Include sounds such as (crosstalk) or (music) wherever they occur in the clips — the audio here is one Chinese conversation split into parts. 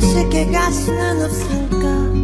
쉽게 갈 수는 없을까?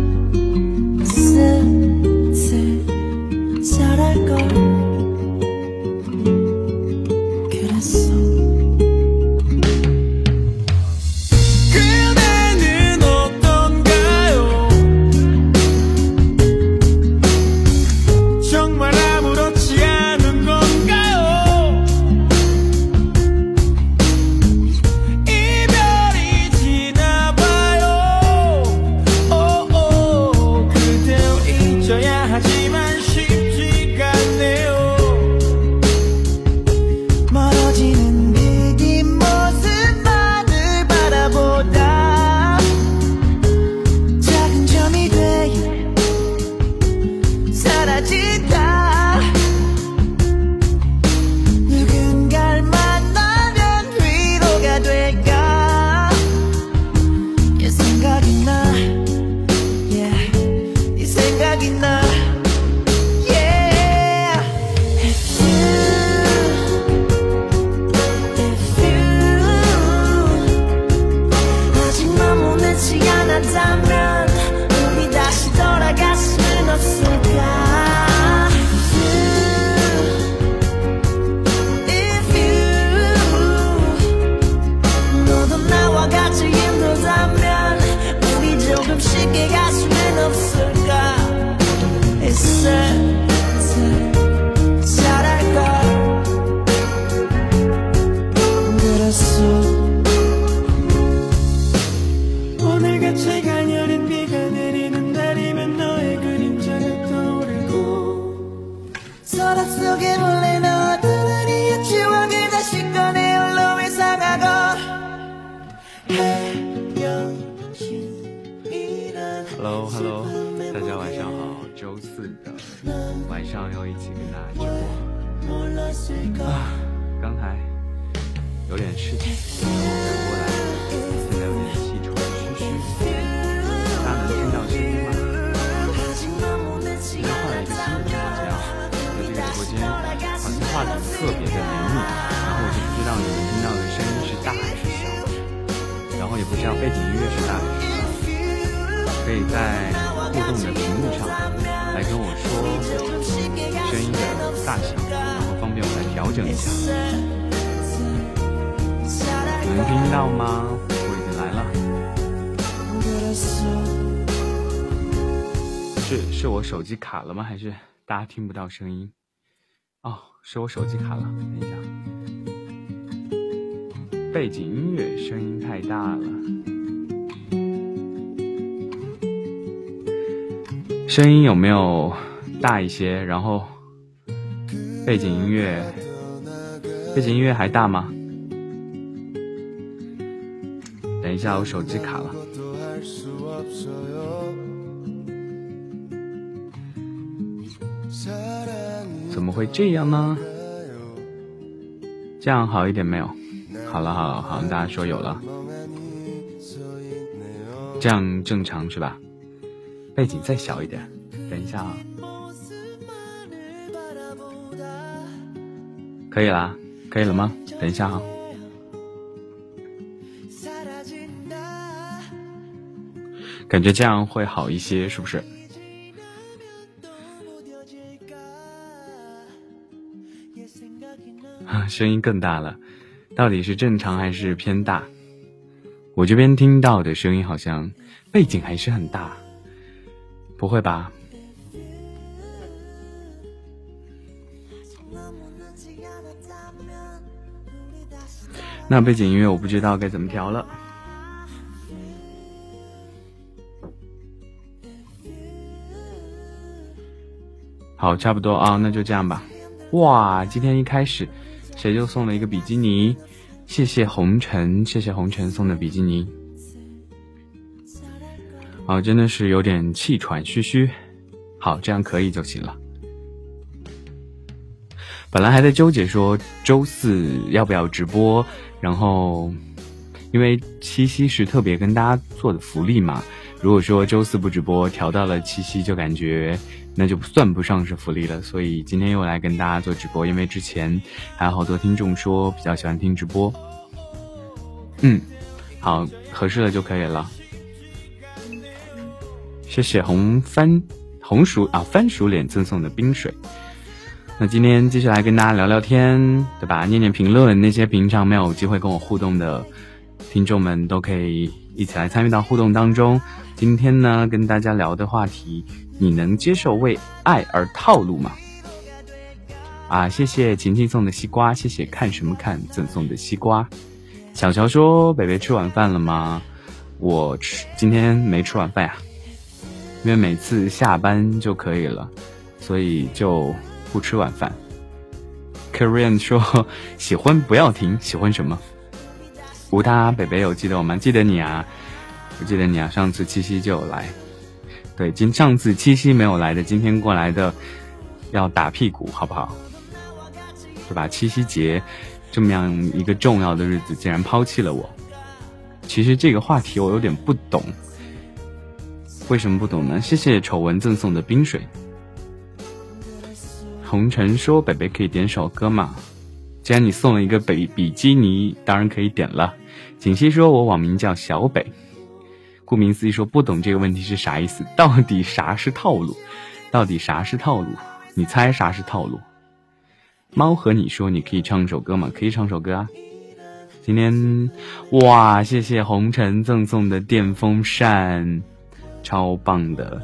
是是我手机卡了吗？还是大家听不到声音？哦，是我手机卡了，等一下。背景音乐声音太大了，声音有没有大一些？然后背景音乐，背景音乐还大吗？等一下，我手机卡了。会这样呢？这样好一点没有？好了好了，好像大家说有了，这样正常是吧？背景再小一点，等一下啊，可以啦，可以了吗？等一下哈，感觉这样会好一些，是不是？声音更大了，到底是正常还是偏大？我这边听到的声音好像背景还是很大，不会吧？那背景音乐我不知道该怎么调了。好，差不多啊，那就这样吧。哇，今天一开始。谁就送了一个比基尼，谢谢红尘，谢谢红尘送的比基尼。哦，真的是有点气喘吁吁。好，这样可以就行了。本来还在纠结说周四要不要直播，然后因为七夕是特别跟大家做的福利嘛，如果说周四不直播，调到了七夕，就感觉。那就算不上是福利了，所以今天又来跟大家做直播，因为之前还有好多听众说比较喜欢听直播。嗯，好，合适了就可以了。谢谢红番红薯啊番薯脸赠送的冰水。那今天继续来跟大家聊聊天，对吧？念念评论，那些平常没有机会跟我互动的听众们都可以一起来参与到互动当中。今天呢，跟大家聊的话题。你能接受为爱而套路吗？啊，谢谢晴晴送的西瓜，谢谢看什么看赠送的西瓜。小乔说：“北北吃晚饭了吗？”我吃，今天没吃晚饭呀，因为每次下班就可以了，所以就不吃晚饭。Korean 说：“喜欢不要停，喜欢什么？”无他，北北有记得我吗？记得你啊，我记得你啊，上次七夕就有来。对，今上次七夕没有来的，今天过来的，要打屁股，好不好？对吧？七夕节这么样一个重要的日子，竟然抛弃了我。其实这个话题我有点不懂，为什么不懂呢？谢谢丑闻赠送的冰水。红尘说：“北北可以点首歌吗？”既然你送了一个北比基尼，当然可以点了。锦溪说：“我网名叫小北。”顾名思义，说不懂这个问题是啥意思？到底啥是套路？到底啥是套路？你猜啥是套路？猫和你说，你可以唱首歌吗？可以唱首歌啊！今天哇，谢谢红尘赠送的电风扇，超棒的。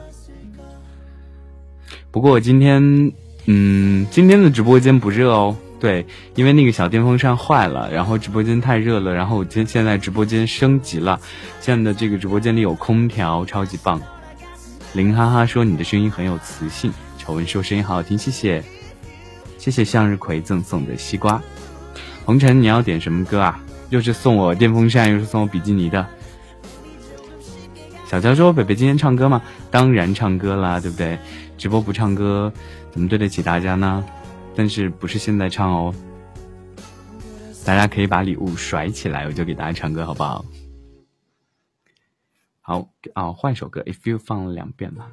不过今天，嗯，今天的直播间不热哦。对，因为那个小电风扇坏了，然后直播间太热了，然后我今现在直播间升级了，现在的这个直播间里有空调，超级棒。林哈哈说你的声音很有磁性，丑闻说声音好好听，谢谢，谢谢向日葵赠送的西瓜。红尘你要点什么歌啊？又是送我电风扇，又是送我比基尼的。小乔说北北今天唱歌吗？当然唱歌啦，对不对？直播不唱歌怎么对得起大家呢？但是不是现在唱哦，大家可以把礼物甩起来，我就给大家唱歌，好不好？好啊，换首歌，If you 放了两遍了。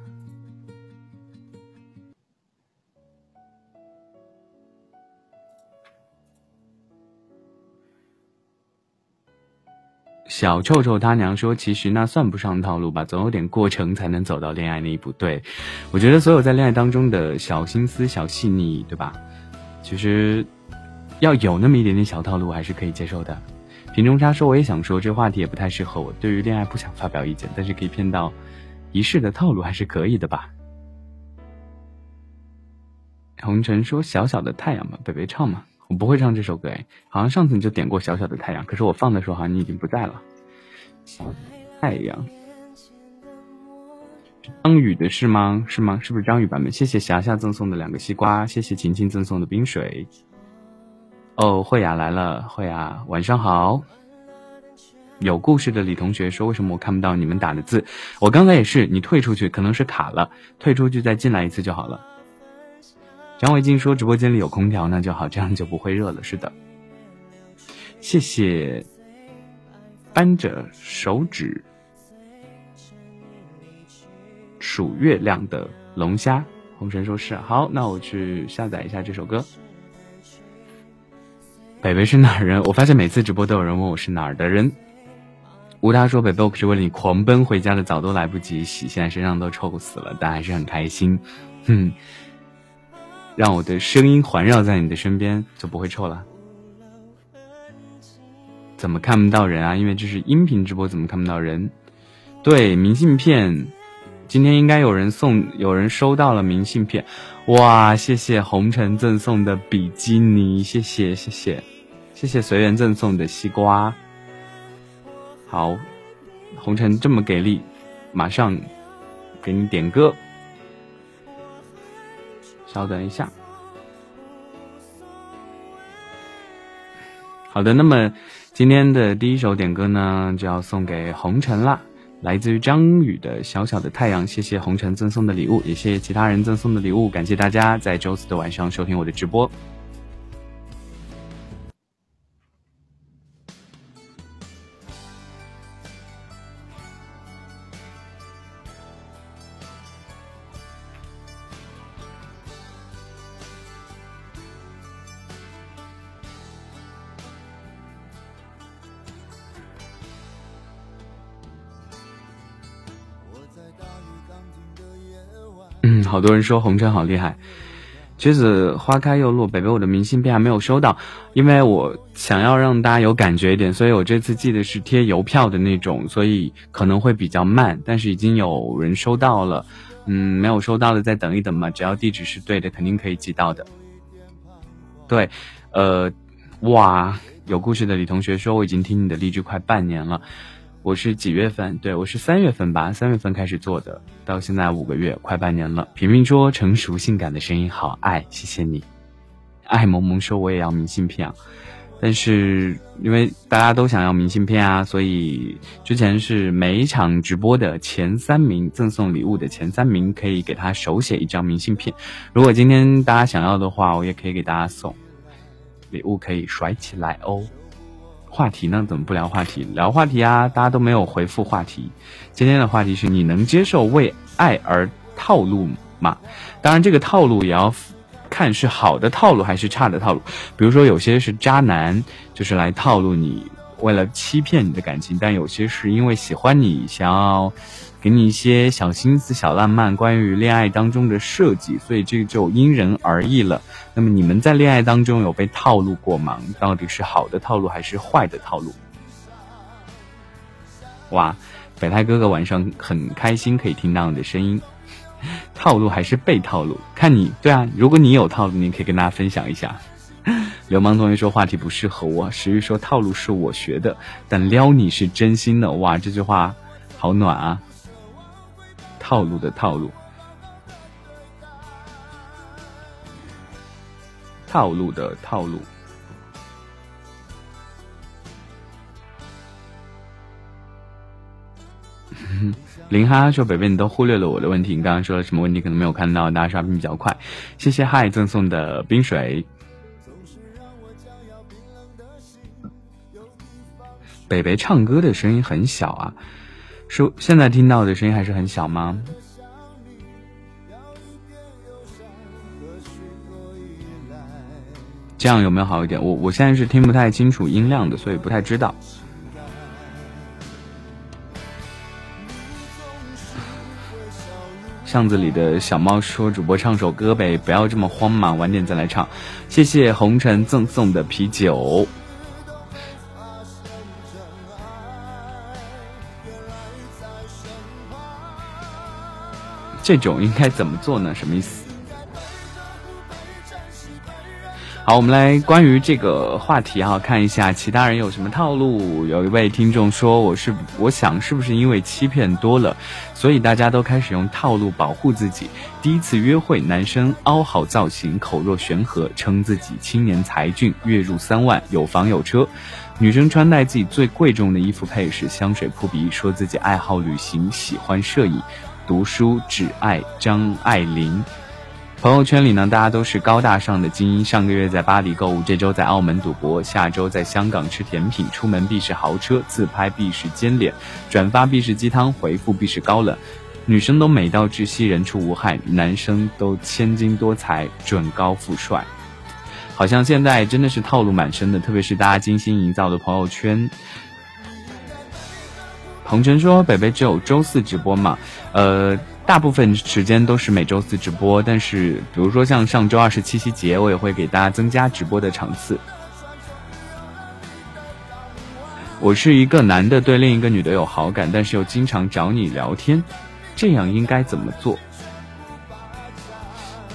小臭臭他娘说：“其实那算不上套路吧，总有点过程才能走到恋爱那一步。”对，我觉得所有在恋爱当中的小心思、小细腻，对吧？其实要有那么一点点小套路，还是可以接受的。瓶中沙说：“我也想说，这话题也不太适合我。对于恋爱不想发表意见，但是可以骗到仪式的套路还是可以的吧。”红尘说小小的太阳嘛，北北唱嘛，我不会唱这首歌哎，好像上次你就点过小小的太阳，可是我放的时候好像你已经不在了。小太阳，张宇的是吗？是吗？是不是张宇版本？谢谢霞霞赠送的两个西瓜，谢谢晴晴赠送的冰水。哦，慧雅来了，慧雅晚上好。有故事的李同学说：“为什么我看不到你们打的字？我刚才也是，你退出去可能是卡了，退出去再进来一次就好了。”张伟静说：“直播间里有空调，那就好，这样就不会热了。”是的，谢谢扳着手指数月亮的龙虾。红尘说是好，那我去下载一下这首歌。北北是哪儿人？我发现每次直播都有人问我是哪儿的人。吴达说：“北北，我可是为了你狂奔回家的，早都来不及洗，现在身上都臭死了，但还是很开心。哼，让我的声音环绕在你的身边，就不会臭了。怎么看不到人啊？因为这是音频直播，怎么看不到人？对，明信片，今天应该有人送，有人收到了明信片。哇，谢谢红尘赠送的比基尼，谢谢谢谢，谢谢随缘赠送的西瓜。”好，红尘这么给力，马上给你点歌。稍等一下。好的，那么今天的第一首点歌呢，就要送给红尘啦，来自于张宇的《小小的太阳》。谢谢红尘赠送的礼物，也谢谢其他人赠送的礼物，感谢大家在周四的晚上收听我的直播。好多人说红尘好厉害，橘子花开又落，北北我的明信片还没有收到，因为我想要让大家有感觉一点，所以我这次寄的是贴邮票的那种，所以可能会比较慢，但是已经有人收到了，嗯，没有收到的再等一等嘛，只要地址是对的，肯定可以寄到的。对，呃，哇，有故事的李同学说我已经听你的励志快半年了。我是几月份？对我是三月份吧，三月份开始做的，到现在五个月，快半年了。平平说成熟性感的声音好爱，谢谢你。爱萌萌说我也要明信片啊，但是因为大家都想要明信片啊，所以之前是每一场直播的前三名赠送礼物的前三名可以给他手写一张明信片。如果今天大家想要的话，我也可以给大家送礼物，可以甩起来哦。话题呢？怎么不聊话题？聊话题啊！大家都没有回复话题。今天的话题是你能接受为爱而套路吗？当然，这个套路也要看是好的套路还是差的套路。比如说，有些是渣男，就是来套路你，为了欺骗你的感情；但有些是因为喜欢你，想要。给你一些小心思、小浪漫，关于恋爱当中的设计，所以这就因人而异了。那么你们在恋爱当中有被套路过吗？到底是好的套路还是坏的套路？哇，北太哥哥晚上很开心，可以听到你的声音。套路还是被套路？看你对啊，如果你有套路，你可以跟大家分享一下。流氓同学说话题不适合我，石玉说套路是我学的，但撩你是真心的。哇，这句话好暖啊！套路的套路，套路的套路。(laughs) 林哈哈说：“北北，你都忽略了我的问题。你刚刚说了什么问题？可能没有看到。大家刷屏比较快，谢谢嗨赠送的冰水。北北唱歌的声音很小啊。”是现在听到的声音还是很小吗？这样有没有好一点？我我现在是听不太清楚音量的，所以不太知道。巷子里的小猫说：“主播唱首歌呗，不要这么慌嘛，晚点再来唱。”谢谢红尘赠送的啤酒。这种应该怎么做呢？什么意思？好，我们来关于这个话题哈，看一下其他人有什么套路。有一位听众说：“我是我想是不是因为欺骗多了，所以大家都开始用套路保护自己？第一次约会，男生凹好造型，口若悬河，称自己青年才俊，月入三万，有房有车；女生穿戴自己最贵重的衣服配饰，香水扑鼻，说自己爱好旅行，喜欢摄影，读书只爱张爱玲。”朋友圈里呢，大家都是高大上的精英。上个月在巴黎购物，这周在澳门赌博，下周在香港吃甜品，出门必是豪车，自拍必是尖脸，转发必是鸡汤，回复必是高冷。女生都美到窒息，人畜无害；男生都千金多财，准高富帅。好像现在真的是套路满身的，特别是大家精心营造的朋友圈。鹏程说：“北北只有周四直播嘛？呃。”大部分时间都是每周四直播，但是比如说像上周二是七夕节，我也会给大家增加直播的场次。我是一个男的，对另一个女的有好感，但是又经常找你聊天，这样应该怎么做？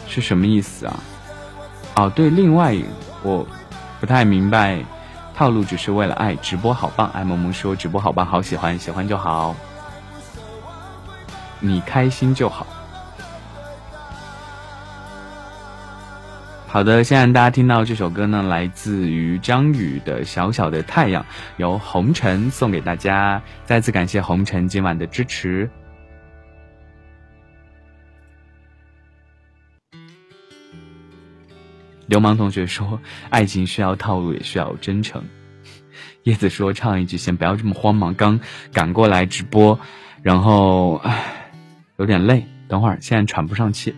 是什么意思啊？哦，对，另外我不太明白，套路只是为了爱。直播好棒，爱萌萌说直播好棒，好喜欢，喜欢就好。你开心就好。好的，现在大家听到这首歌呢，来自于张宇的《小小的太阳》，由红尘送给大家。再次感谢红尘今晚的支持。流氓同学说：“爱情需要套路，也需要真诚。”叶子说：“唱一句，先不要这么慌忙，刚赶过来直播，然后唉。”有点累，等会儿现在喘不上气。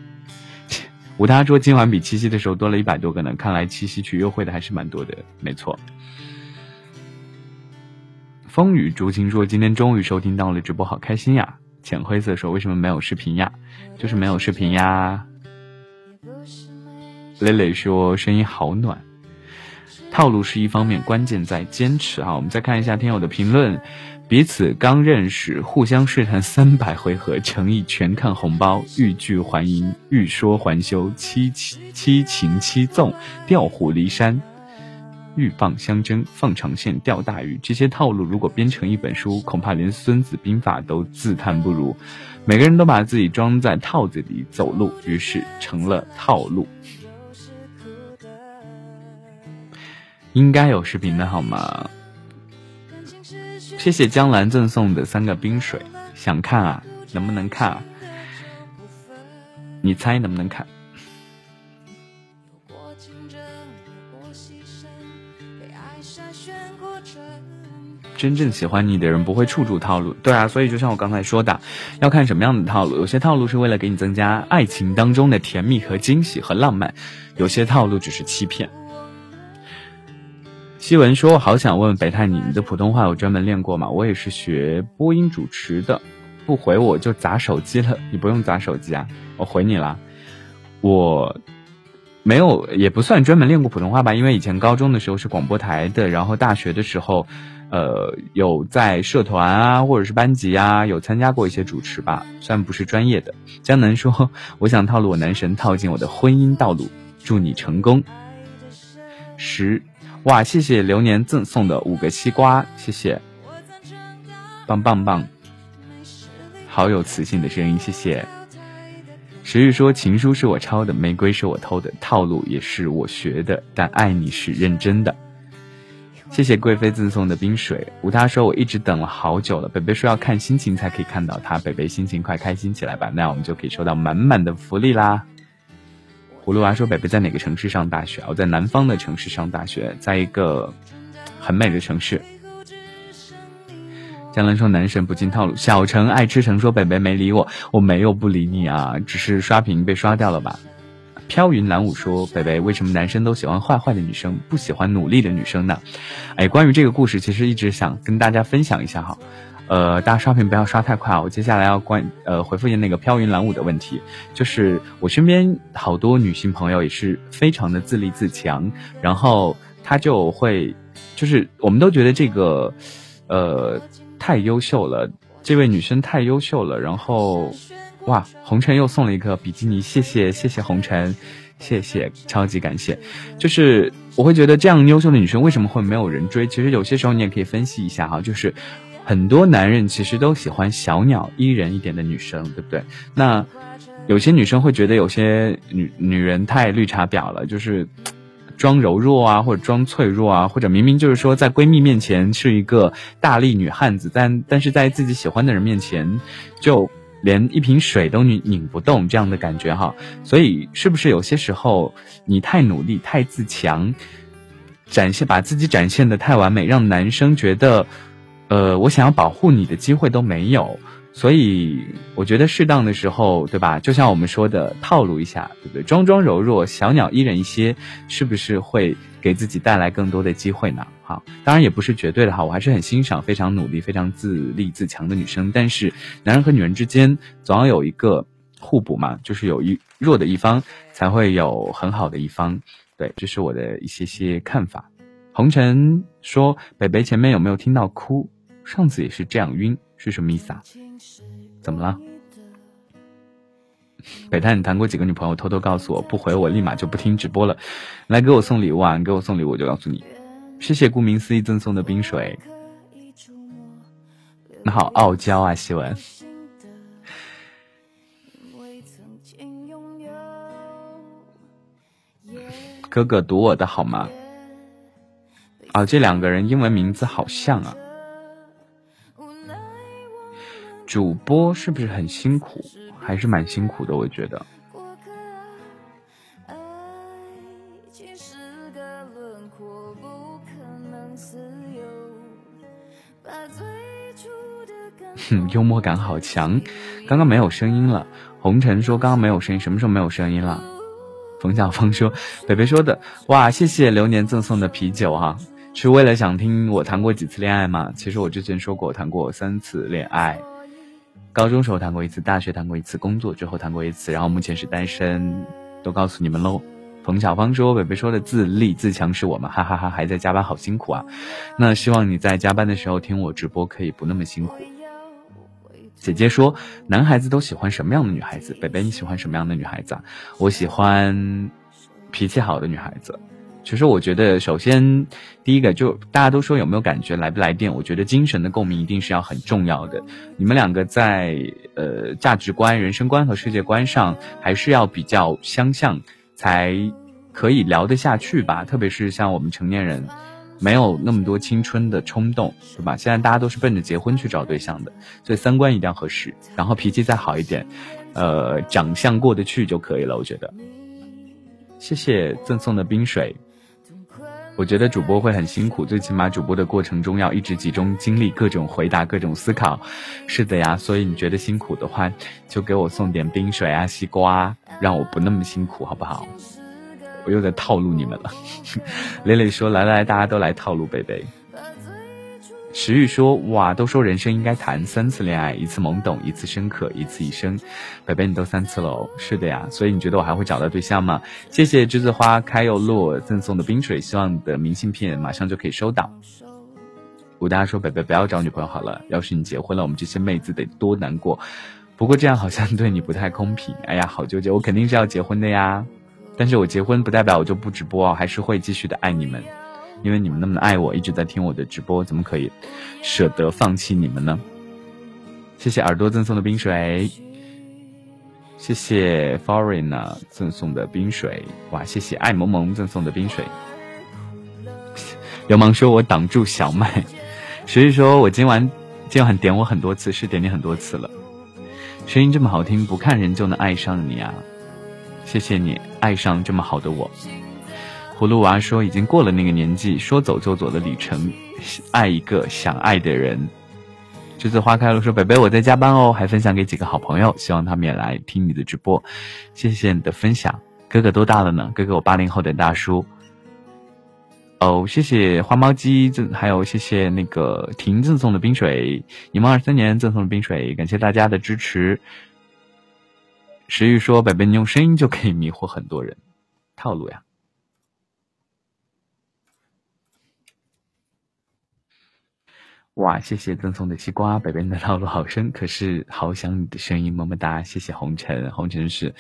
吴大说今晚比七夕的时候多了一百多个呢，看来七夕去约会的还是蛮多的，没错。风雨竹青说今天终于收听到了直播，好开心呀！浅灰色说为什么没有视频呀？就是没有视频呀。磊磊说声音好暖。套路是一方面，关键在坚持啊！我们再看一下听友的评论。彼此刚认识，互相试探三百回合，诚意全看红包，欲拒还迎，欲说还休，七七七情七纵，调虎离山，鹬蚌相争，放长线钓大鱼。这些套路如果编成一本书，恐怕连《孙子兵法》都自叹不如。每个人都把自己装在套子里走路，于是成了套路。应该有视频的好吗？谢谢江兰赠送的三个冰水，想看啊？能不能看？啊？你猜能不能看？真正喜欢你的人不会处处套路，对啊，所以就像我刚才说的，要看什么样的套路。有些套路是为了给你增加爱情当中的甜蜜和惊喜和浪漫，有些套路只是欺骗。西文说：“好想问北泰，你你的普通话有专门练过吗？我也是学播音主持的，不回我就砸手机了。你不用砸手机啊，我回你了。我没有，也不算专门练过普通话吧，因为以前高中的时候是广播台的，然后大学的时候，呃，有在社团啊，或者是班级啊，有参加过一些主持吧，虽然不是专业的。江南说：我想套路我男神，套进我的婚姻道路，祝你成功。十。”哇，谢谢流年赠送的五个西瓜，谢谢，棒棒棒，好有磁性的声音，谢谢。石玉说情书是我抄的，玫瑰是我偷的，套路也是我学的，但爱你是认真的。谢谢贵妃赠送的冰水，吴他说我一直等了好久了，北北说要看心情才可以看到他，北北心情快开心起来吧，那我们就可以收到满满的福利啦。葫芦娃说：“北北在哪个城市上大学？我在南方的城市上大学，在一个很美的城市。”江兰说：“男神不进套路。”小陈爱吃橙说：“北北没理我，我没有不理你啊，只是刷屏被刷掉了吧。”飘云蓝舞说：“北北为什么男生都喜欢坏坏的女生，不喜欢努力的女生呢？”哎，关于这个故事，其实一直想跟大家分享一下哈。呃，大家刷屏不要刷太快啊！我接下来要关呃回复一下那个飘云蓝舞的问题，就是我身边好多女性朋友也是非常的自立自强，然后她就会，就是我们都觉得这个，呃，太优秀了，这位女生太优秀了，然后，哇，红尘又送了一个比基尼，谢谢谢谢红尘，谢谢，超级感谢。就是我会觉得这样优秀的女生为什么会没有人追？其实有些时候你也可以分析一下哈，就是很多男人其实都喜欢小鸟依人一点的女生，对不对？那有些女生会觉得有些女女人太绿茶婊了，就是装柔弱啊，或者装脆弱啊，或者明明就是说在闺蜜面前是一个大力女汉子，但但是在自己喜欢的人面前就。连一瓶水都拧拧不动，这样的感觉哈，所以是不是有些时候你太努力、太自强，展现把自己展现的太完美，让男生觉得，呃，我想要保护你的机会都没有。所以我觉得适当的时候，对吧？就像我们说的，套路一下，对不对？装装柔弱，小鸟依人一些，是不是会给自己带来更多的机会呢？好，当然也不是绝对的哈，我还是很欣赏非常努力、非常自立自强的女生。但是，男人和女人之间总要有一个互补嘛，就是有一弱的一方才会有很好的一方。对，这是我的一些些看法。红尘说：“北北前面有没有听到哭？上次也是这样晕，是什么意思啊？”怎么了？(laughs) 北太，你谈过几个女朋友？偷偷告诉我，不回我立马就不听直播了。来给我送礼物啊！你给我送礼物，我就告诉你。谢谢顾名思义赠送的冰水。那好傲娇啊，希文。哥哥读我的好吗？啊，这两个人英文名字好像啊。主播是不是很辛苦？还是蛮辛苦的，我觉得。哼，(laughs) 幽默感好强。刚刚没有声音了。红尘说刚刚没有声音，什么时候没有声音了？冯小芳说，北北说的，哇，谢谢流年赠送的啤酒哈，是为了想听我谈过几次恋爱吗？其实我之前说过，我谈过三次恋爱。高中时候谈过一次，大学谈过一次，工作之后谈过一次，然后目前是单身，都告诉你们喽。冯小芳说：“北北说的自立自强是我们，(laughs) 哈哈哈，还在加班，好辛苦啊。那希望你在加班的时候听我直播，可以不那么辛苦。”姐姐说：“男孩子都喜欢什么样的女孩子？北北你喜欢什么样的女孩子啊？我喜欢脾气好的女孩子。”其实我觉得，首先第一个就大家都说有没有感觉来不来电？我觉得精神的共鸣一定是要很重要的。你们两个在呃价值观、人生观和世界观上还是要比较相像，才可以聊得下去吧。特别是像我们成年人，没有那么多青春的冲动，对吧？现在大家都是奔着结婚去找对象的，所以三观一定要合适，然后脾气再好一点，呃，长相过得去就可以了。我觉得，谢谢赠送的冰水。我觉得主播会很辛苦，最起码主播的过程中要一直集中精力，各种回答，各种思考。是的呀，所以你觉得辛苦的话，就给我送点冰水啊，西瓜，让我不那么辛苦，好不好？我又在套路你们了。(laughs) 磊磊说：“来来，大家都来套路贝贝。”石玉说：“哇，都说人生应该谈三次恋爱，一次懵懂，一次深刻，一次一生。北北，你都三次喽？是的呀，所以你觉得我还会找到对象吗？谢谢栀子花开又落赠送的冰水，希望你的明信片马上就可以收到。武大说：北北不要找女朋友好了，要是你结婚了，我们这些妹子得多难过。不过这样好像对你不太公平。哎呀，好纠结，我肯定是要结婚的呀。但是我结婚不代表我就不直播，还是会继续的爱你们。”因为你们那么爱我，一直在听我的直播，怎么可以舍得放弃你们呢？谢谢耳朵赠送的冰水，谢谢 Foreigner 赠送的冰水，哇，谢谢爱萌萌赠送的冰水。流氓说我挡住小麦，所以说我今晚今晚点我很多次，是点你很多次了。声音这么好听，不看人就能爱上你啊！谢谢你爱上这么好的我。葫芦娃说：“已经过了那个年纪，说走就走的旅程，爱一个想爱的人。”栀子花开了说：“北北，我在加班哦，还分享给几个好朋友，希望他们也来听你的直播。谢谢你的分享，哥哥多大了呢？哥哥我八零后的大叔。哦，谢谢花猫鸡赠，还有谢谢那个婷赠送的冰水，你们二三年赠送的冰水，感谢大家的支持。石玉说：北北，你用声音就可以迷惑很多人，套路呀。”哇，谢谢赠送的西瓜，北边的套路好深，可是好想你的声音，么么哒，谢谢红尘，红尘是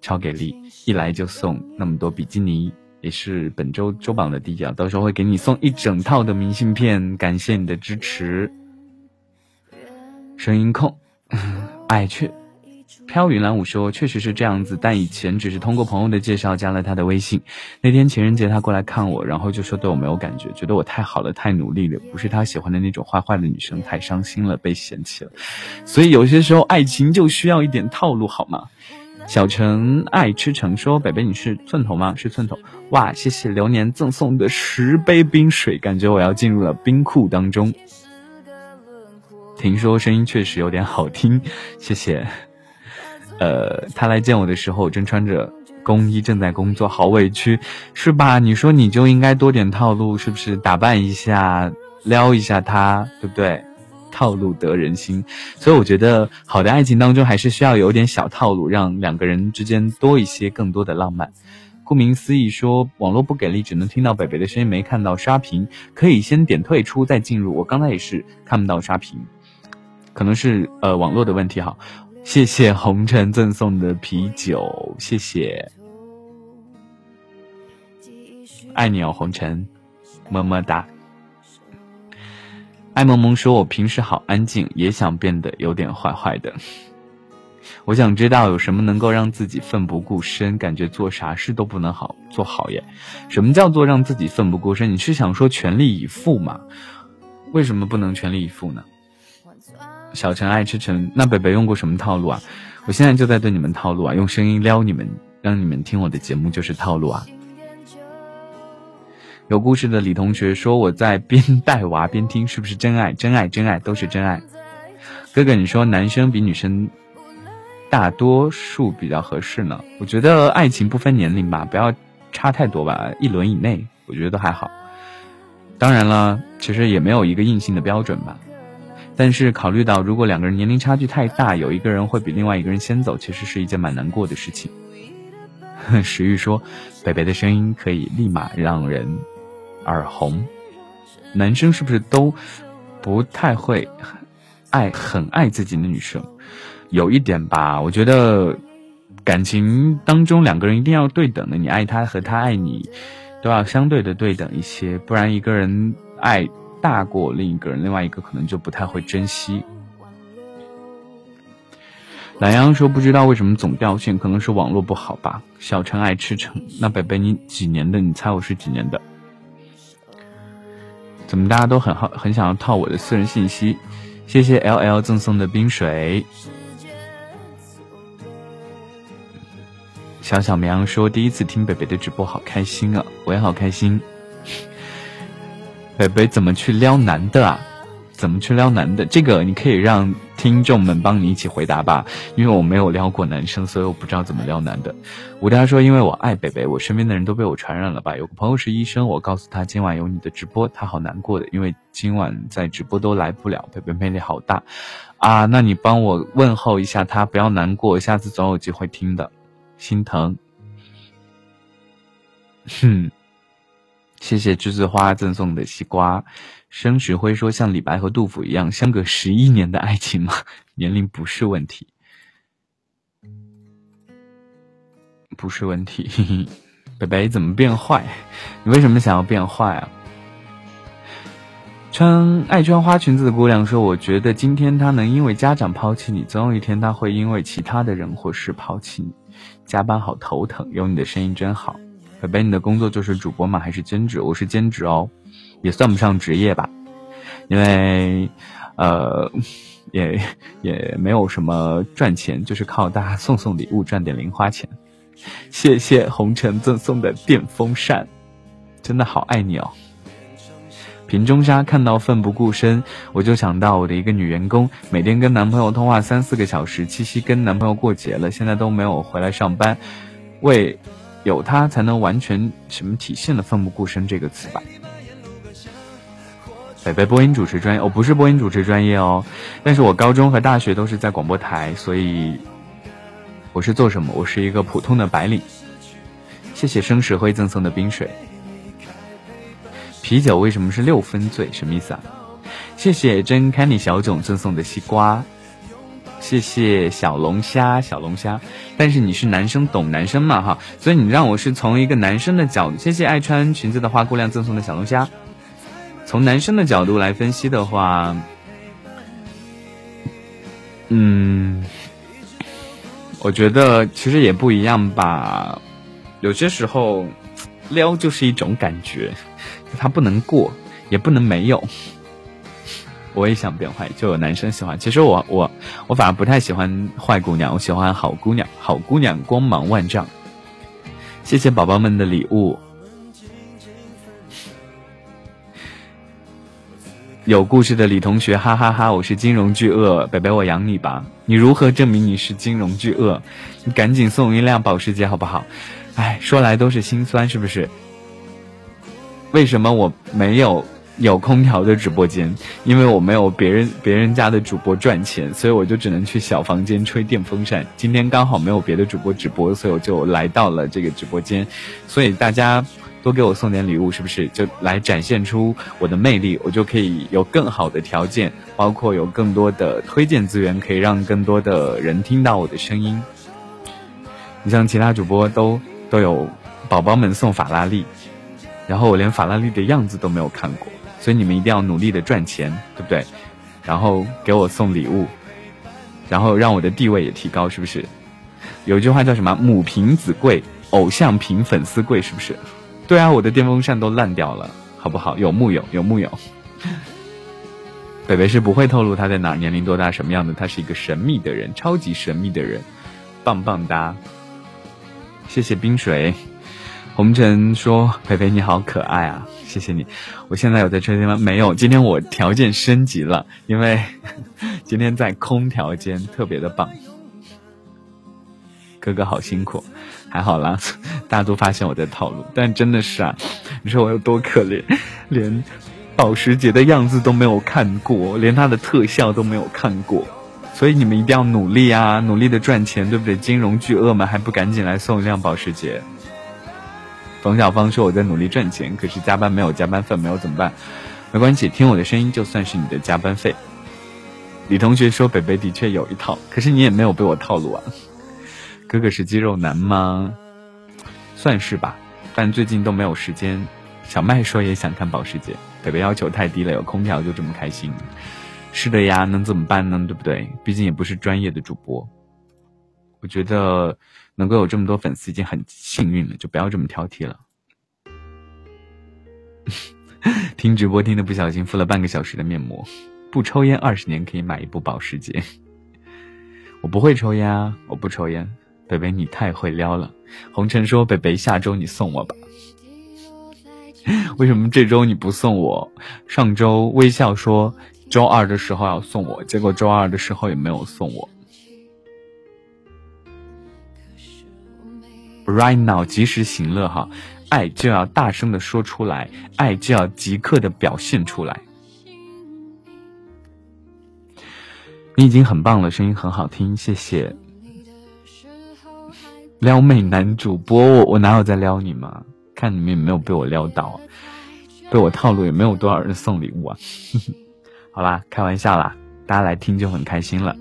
超给力，一来就送那么多比基尼，也是本周周榜的第一啊，到时候会给你送一整套的明信片，感谢你的支持。声音控，(laughs) 爱去。飘云蓝舞说：“确实是这样子，但以前只是通过朋友的介绍加了他的微信。那天情人节他过来看我，然后就说对我没有感觉，觉得我太好了，太努力了，不是他喜欢的那种坏坏的女生，太伤心了，被嫌弃了。所以有些时候爱情就需要一点套路，好吗？”小陈爱吃橙说：“北北你是寸头吗？是寸头。哇，谢谢流年赠送的十杯冰水，感觉我要进入了冰库当中。听说声音确实有点好听，谢谢。”呃，他来见我的时候，我正穿着工衣，正在工作，好委屈，是吧？你说你就应该多点套路，是不是？打扮一下，撩一下他，对不对？套路得人心，所以我觉得好的爱情当中还是需要有点小套路，让两个人之间多一些更多的浪漫。顾名思义，说网络不给力，只能听到北北的声音，没看到刷屏，可以先点退出再进入。我刚才也是看不到刷屏，可能是呃网络的问题哈。谢谢红尘赠送的啤酒，谢谢，爱你哦，红尘，么么哒。爱萌萌说：“我平时好安静，也想变得有点坏坏的。我想知道有什么能够让自己奋不顾身，感觉做啥事都不能好做好耶？什么叫做让自己奋不顾身？你是想说全力以赴吗？为什么不能全力以赴呢？”小陈爱吃陈，那北北用过什么套路啊？我现在就在对你们套路啊，用声音撩你们，让你们听我的节目就是套路啊。有故事的李同学说我在边带娃边听，是不是真爱？真爱，真爱，都是真爱。哥哥，你说男生比女生大多数比较合适呢？我觉得爱情不分年龄吧，不要差太多吧，一轮以内，我觉得都还好。当然了，其实也没有一个硬性的标准吧。但是考虑到如果两个人年龄差距太大，有一个人会比另外一个人先走，其实是一件蛮难过的事情。(laughs) 石玉说：“北北的声音可以立马让人耳红。”男生是不是都不太会爱很爱自己的女生？有一点吧，我觉得感情当中两个人一定要对等的，你爱他和他爱你都要相对的对等一些，不然一个人爱。大过另一个人，另外一个可能就不太会珍惜。懒羊说不知道为什么总掉线，可能是网络不好吧。小陈爱吃橙，那北北你几年的？你猜我是几年的？怎么大家都很好，很想要套我的私人信息？谢谢 L L 赠送的冰水。小小绵羊说第一次听北北的直播，好开心啊！我也好开心。北北怎么去撩男的啊？怎么去撩男的？这个你可以让听众们帮你一起回答吧，因为我没有撩过男生，所以我不知道怎么撩男的。吴大说：“因为我爱北北，我身边的人都被我传染了吧？有个朋友是医生，我告诉他今晚有你的直播，他好难过的，因为今晚在直播都来不了。北北魅力好大啊！那你帮我问候一下他，不要难过，下次总有机会听的，心疼。”哼。谢谢栀子花赠送的西瓜，生石灰说像李白和杜甫一样，相隔十一年的爱情吗？(laughs) 年龄不是问题，不是问题。北北怎么变坏？你为什么想要变坏啊？穿爱穿花裙子的姑娘说：“我觉得今天他能因为家长抛弃你，总有一天他会因为其他的人或事抛弃你。加班好头疼，有你的声音真好。”北北，你的工作就是主播吗？还是兼职？我是兼职哦，也算不上职业吧，因为，呃，(laughs) 也也没有什么赚钱，就是靠大家送送礼物赚点零花钱。谢谢红尘赠送的电风扇，真的好爱你哦。瓶中沙看到奋不顾身，我就想到我的一个女员工，每天跟男朋友通话三四个小时，七夕跟男朋友过节了，现在都没有回来上班，为。有他才能完全什么体现了奋不顾身这个词吧。北北播音主持专业，我不是播音主持专业哦，但是我高中和大学都是在广播台，所以我是做什么？我是一个普通的白领。谢谢生石灰赠送的冰水。啤酒为什么是六分醉？什么意思啊？谢谢真 Candy 小囧赠送的西瓜，谢谢小龙虾小龙虾。但是你是男生懂男生嘛哈，所以你让我是从一个男生的角，谢谢爱穿裙子的花姑娘赠送的小龙虾。从男生的角度来分析的话，嗯，我觉得其实也不一样吧。有些时候撩就是一种感觉，它不能过，也不能没有。我也想变坏，就有男生喜欢。其实我我我反而不太喜欢坏姑娘，我喜欢好姑娘。好姑娘光芒万丈。谢谢宝宝们的礼物。有故事的李同学，哈哈哈！我是金融巨鳄，北北我养你吧。你如何证明你是金融巨鳄？你赶紧送一辆保时捷好不好？哎，说来都是心酸，是不是？为什么我没有有空调的直播间？因为我没有别人别人家的主播赚钱，所以我就只能去小房间吹电风扇。今天刚好没有别的主播直播，所以我就来到了这个直播间。所以大家。多给我送点礼物，是不是就来展现出我的魅力？我就可以有更好的条件，包括有更多的推荐资源，可以让更多的人听到我的声音。你像其他主播都都有宝宝们送法拉利，然后我连法拉利的样子都没有看过，所以你们一定要努力的赚钱，对不对？然后给我送礼物，然后让我的地位也提高，是不是？有句话叫什么“母凭子贵，偶像凭粉丝贵”，是不是？对啊，我的电风扇都烂掉了，好不好？有木有？有木有？北北是不会透露他在哪，年龄多大，什么样的？他是一个神秘的人，超级神秘的人，棒棒哒！谢谢冰水，红尘说：“北北你好可爱啊，谢谢你。”我现在有在吹电吗？没有，今天我条件升级了，因为 (laughs) 今天在空调间，特别的棒。哥哥好辛苦。还好啦，大家都发现我在套路，但真的是啊，你说我有多可怜，连保时捷的样子都没有看过，连它的特效都没有看过，所以你们一定要努力啊，努力的赚钱，对不对？金融巨鳄们还不赶紧来送一辆保时捷？冯小芳说我在努力赚钱，可是加班没有加班费，没有怎么办？没关系，听我的声音就算是你的加班费。李同学说北北的确有一套，可是你也没有被我套路啊。哥哥是肌肉男吗？算是吧，但最近都没有时间。小麦说也想看保时捷，北北要求太低了，有空调就这么开心。是的呀，能怎么办呢？对不对？毕竟也不是专业的主播。我觉得能够有这么多粉丝已经很幸运了，就不要这么挑剔了。(laughs) 听直播听的不小心敷了半个小时的面膜，不抽烟二十年可以买一部保时捷。我不会抽烟啊，我不抽烟。北北，你太会撩了。红尘说：“北北，下周你送我吧。(laughs) ”为什么这周你不送我？上周微笑说周二的时候要送我，结果周二的时候也没有送我。Right now，及时行乐哈，爱就要大声的说出来，爱就要即刻的表现出来。你已经很棒了，声音很好听，谢谢。撩妹男主播，我我哪有在撩你嘛？看你们有没有被我撩到，被我套路也没有多少人送礼物啊。(laughs) 好啦，开玩笑啦，大家来听就很开心了。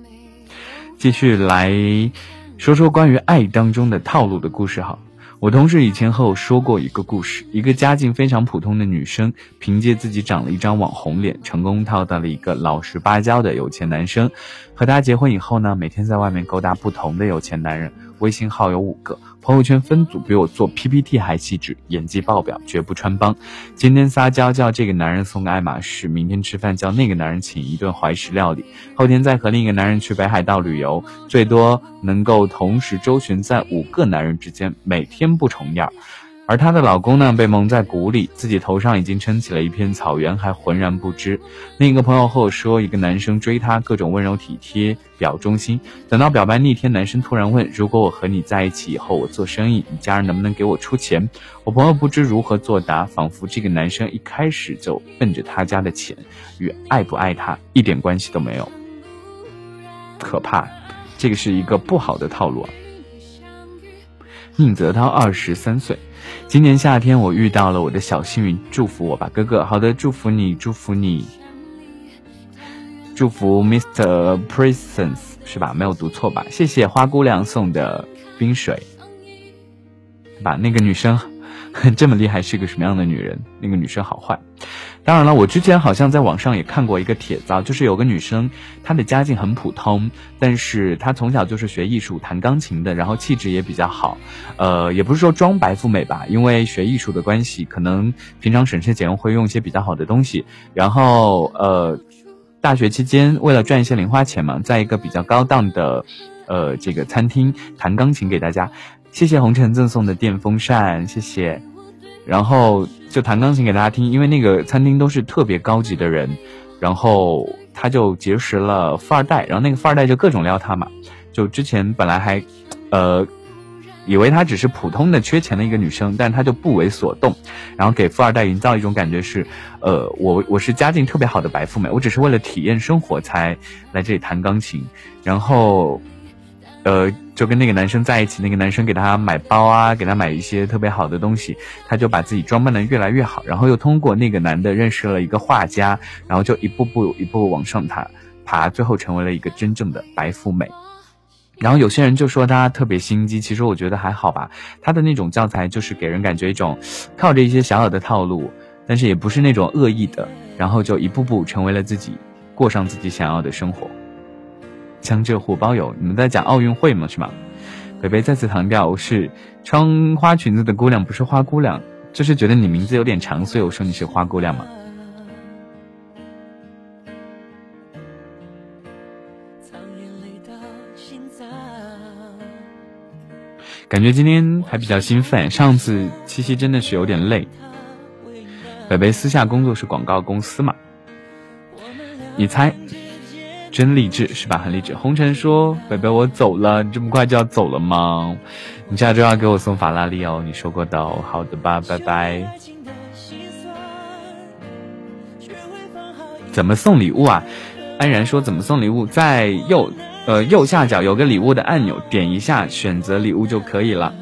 继续来说说关于爱当中的套路的故事好。我同事以前和我说过一个故事，一个家境非常普通的女生，凭借自己长了一张网红脸，成功套到了一个老实巴交的有钱男生。和他结婚以后呢，每天在外面勾搭不同的有钱男人。微信号有五个，朋友圈分组比我做 PPT 还细致，演技爆表，绝不穿帮。今天撒娇叫这个男人送个爱马仕，明天吃饭叫那个男人请一顿怀石料理，后天再和另一个男人去北海道旅游，最多能够同时周旋在五个男人之间，每天不重样。而她的老公呢，被蒙在鼓里，自己头上已经撑起了一片草原，还浑然不知。另一个朋友和我说，一个男生追她，各种温柔体贴，表忠心。等到表白那天，男生突然问：“如果我和你在一起以后，我做生意，你家人能不能给我出钱？”我朋友不知如何作答，仿佛这个男生一开始就奔着他家的钱，与爱不爱他一点关系都没有。可怕，这个是一个不好的套路啊。宁泽涛二十三岁。今年夏天，我遇到了我的小幸运，祝福我吧，哥哥。好的，祝福你，祝福你。祝福 Mr. Presence 是吧？没有读错吧？谢谢花姑娘送的冰水，把？那个女生 (laughs) 这么厉害，是个什么样的女人？那个女生好坏？当然了，我之前好像在网上也看过一个帖子，就是有个女生，她的家境很普通，但是她从小就是学艺术、弹钢琴的，然后气质也比较好，呃，也不是说装白富美吧，因为学艺术的关系，可能平常省吃俭用会用一些比较好的东西，然后呃，大学期间为了赚一些零花钱嘛，在一个比较高档的，呃，这个餐厅弹钢琴给大家，谢谢红尘赠送的电风扇，谢谢。然后就弹钢琴给大家听，因为那个餐厅都是特别高级的人，然后他就结识了富二代，然后那个富二代就各种撩他嘛。就之前本来还，呃，以为他只是普通的缺钱的一个女生，但他就不为所动，然后给富二代营造一种感觉是，呃，我我是家境特别好的白富美，我只是为了体验生活才来这里弹钢琴，然后。呃，就跟那个男生在一起，那个男生给他买包啊，给他买一些特别好的东西，他就把自己装扮的越来越好，然后又通过那个男的认识了一个画家，然后就一步步一步往上爬，爬，最后成为了一个真正的白富美。然后有些人就说他特别心机，其实我觉得还好吧，他的那种教材就是给人感觉一种靠着一些小小的套路，但是也不是那种恶意的，然后就一步步成为了自己，过上自己想要的生活。江浙沪包邮，你们在讲奥运会吗？是吗？北北再次强调，我是穿花裙子的姑娘，不是花姑娘。就是觉得你名字有点长，所以我说你是花姑娘嘛。感觉今天还比较兴奋，上次七夕真的是有点累。北北私下工作是广告公司嘛？你猜？真励志是吧？很励志。红尘说：“北北，我走了，你这么快就要走了吗？你下周要给我送法拉利哦，你说过的哦。好的吧，(laughs) 拜拜。怎么送礼物啊？安然说怎么送礼物，在右呃右下角有个礼物的按钮，点一下选择礼物就可以了。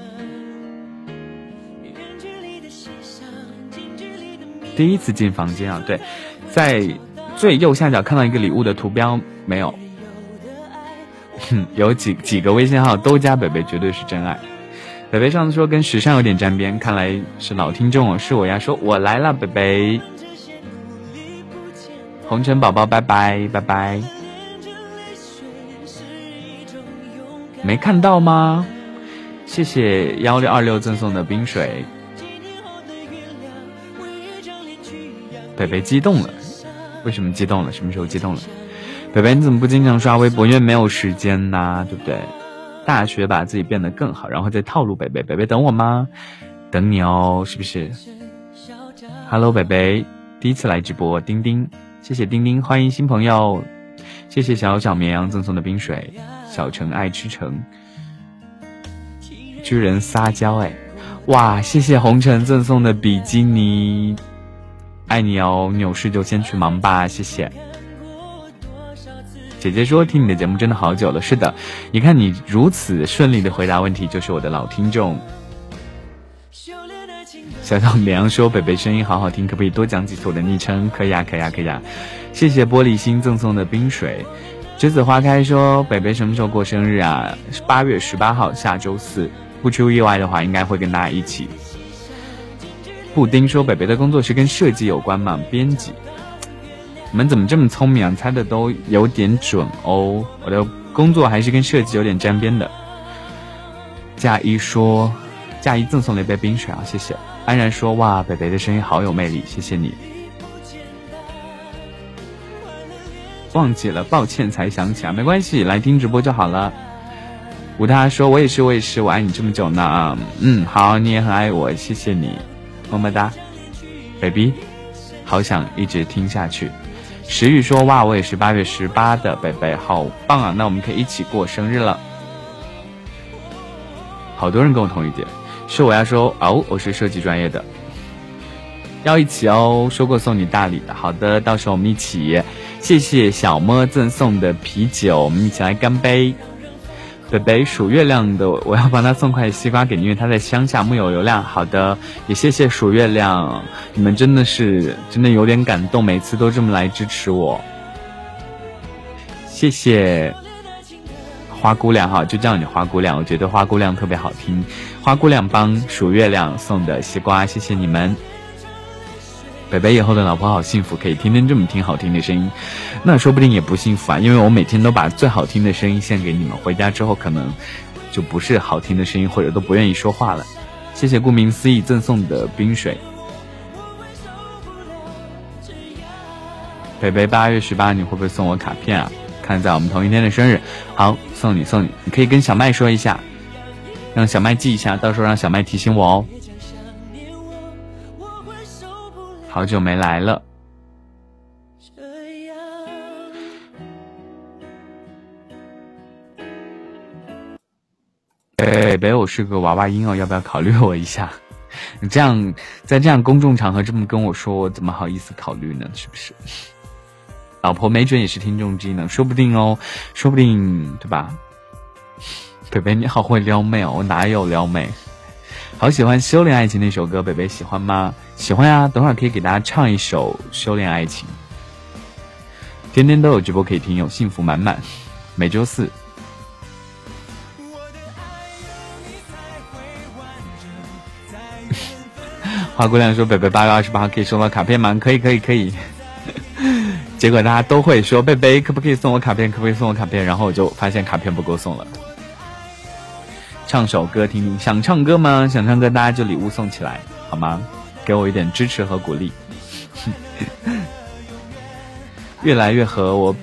第一次进房间啊，对，在最右下角看到一个礼物的图标。”没有，哼 (laughs) 有几几个微信号都加北北，绝对是真爱。北北上次说跟时尚有点沾边，看来是老听众哦。是我呀，说我来了，北北。红尘宝宝，拜拜拜拜。没看到吗？谢谢幺六二六赠送的冰水。北北激动了，为什么激动了？什么时候激动了？北北，你怎么不经常刷微博？因为没有时间呐，对不对？大学把自己变得更好，然后再套路北北。北北等我吗？等你哦，是不是？Hello，北北，第一次来直播，丁丁，谢谢丁丁，欢迎新朋友，谢谢小小绵羊赠送的冰水，小城爱吃橙，居人撒娇哎，哇，谢谢红尘赠送的比基尼，爱你哦，你有事就先去忙吧，谢谢。姐姐说：“听你的节目真的好久了。”是的，你看你如此顺利的回答问题，就是我的老听众。小小绵羊说：“北北声音好好听，可不可以多讲几次我的昵称？”可以啊，可以啊，可以啊。谢谢玻璃心赠送的冰水。栀子花开说：“北北什么时候过生日啊？”八月十八号，下周四。不出意外的话，应该会跟大家一起。布丁说：“北北的工作是跟设计有关吗？编辑。”你们怎么这么聪明啊？猜的都有点准哦。我的工作还是跟设计有点沾边的。嫁衣说，嫁衣赠送了一杯冰水啊，谢谢。安然说，哇，北北的声音好有魅力，谢谢你。忘记了，抱歉才想起啊，没关系，来听直播就好了。吴大说，我也是，我也是，我爱你这么久呢。嗯，好，你也很爱我，谢谢你，么么哒，baby，好想一直听下去。石玉说：“哇，我也是八月十八的，贝贝好棒啊！那我们可以一起过生日了。”好多人跟我同一点，是我要说哦，我是设计专业的，要一起哦。说过送你大礼的，好的，到时候我们一起。谢谢小么赠送的啤酒，我们一起来干杯。北北数月亮的，我要帮他送块西瓜给你，因为他在乡下木有流量。好的，也谢谢数月亮，你们真的是真的有点感动，每次都这么来支持我。谢谢花姑娘哈，就叫你花姑娘，我觉得花姑娘特别好听。花姑娘帮数月亮送的西瓜，谢谢你们。北北以后的老婆好幸福，可以天天这么听好听的声音，那说不定也不幸福啊，因为我每天都把最好听的声音献给你们，回家之后可能就不是好听的声音，或者都不愿意说话了。谢谢顾名思义赠送的冰水。北北八月十八，你会不会送我卡片啊？看在我们同一天的生日，好送你送你，你可以跟小麦说一下，让小麦记一下，到时候让小麦提醒我哦。好久没来了。这样北北，我是个娃娃音哦，要不要考虑我一下？你 (laughs) 这样在这样公众场合这么跟我说，我怎么好意思考虑呢？是不是？老婆没准也是听众之一呢，说不定哦，说不定对吧？北北你好会撩妹哦，我哪有撩妹？好喜欢《修炼爱情》那首歌，北北喜欢吗？喜欢呀，等会儿可以给大家唱一首《修炼爱情》。天天都有直播可以听，有幸福满满。每周四。(laughs) 花姑娘说：“北北八月二十八号可以收到卡片吗？可以，可以，可以。(laughs) ”结果大家都会说：“贝贝，可不可以送我卡片？可不可以送我卡片？”然后我就发现卡片不够送了。唱首歌听听，想唱歌吗？想唱歌，大家就礼物送起来好吗？给我一点支持和鼓励。(laughs) 越来越和我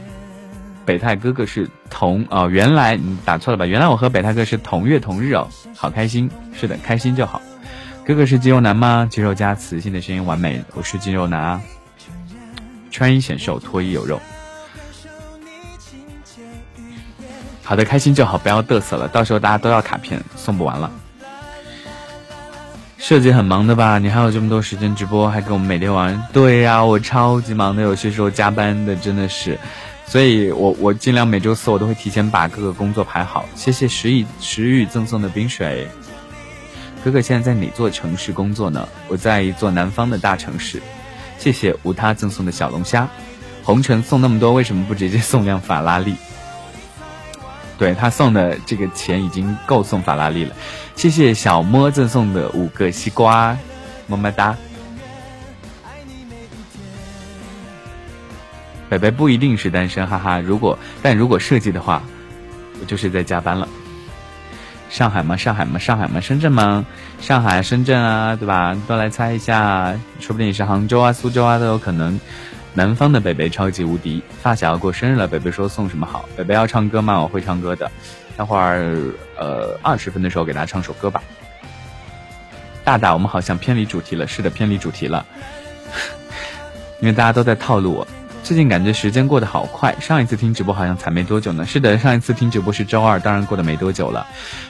北泰哥哥是同哦，原来你打错了吧？原来我和北泰哥是同月同日哦，好开心。是的，开心就好。哥哥是肌肉男吗？肌肉加磁性的声音完美。我是肌肉男啊。穿衣显瘦，脱衣有肉。好的，开心就好，不要嘚瑟了。到时候大家都要卡片，送不完了。设计很忙的吧？你还有这么多时间直播，还跟我们每天玩？对呀，我超级忙的，有些时候加班的真的是。所以我我尽量每周四我都会提前把各个工作排好。谢谢石雨石雨赠送的冰水。哥哥现在在哪座城市工作呢？我在一座南方的大城市。谢谢无他赠送的小龙虾，红尘送那么多，为什么不直接送辆法拉利？对他送的这个钱已经够送法拉利了。谢谢小摸赠送的五个西瓜，么么哒。北北不一定是单身，哈哈。如果但如果设计的话，我就是在加班了。上海吗？上海吗？上海吗？深圳吗？上海、深圳啊，对吧？都来猜一下，说不定是杭州啊、苏州啊都有可能。南方的北北超级无敌，发小要过生日了，北北说送什么好？北北要唱歌吗？我会唱歌的，待会儿呃二十分的时候给大家唱首歌吧。大大，我们好像偏离主题了，是的，偏离主题了，(laughs) 因为大家都在套路我。最近感觉时间过得好快，上一次听直播好像才没多久呢。是的，上一次听直播是周二，当然过得没多久了。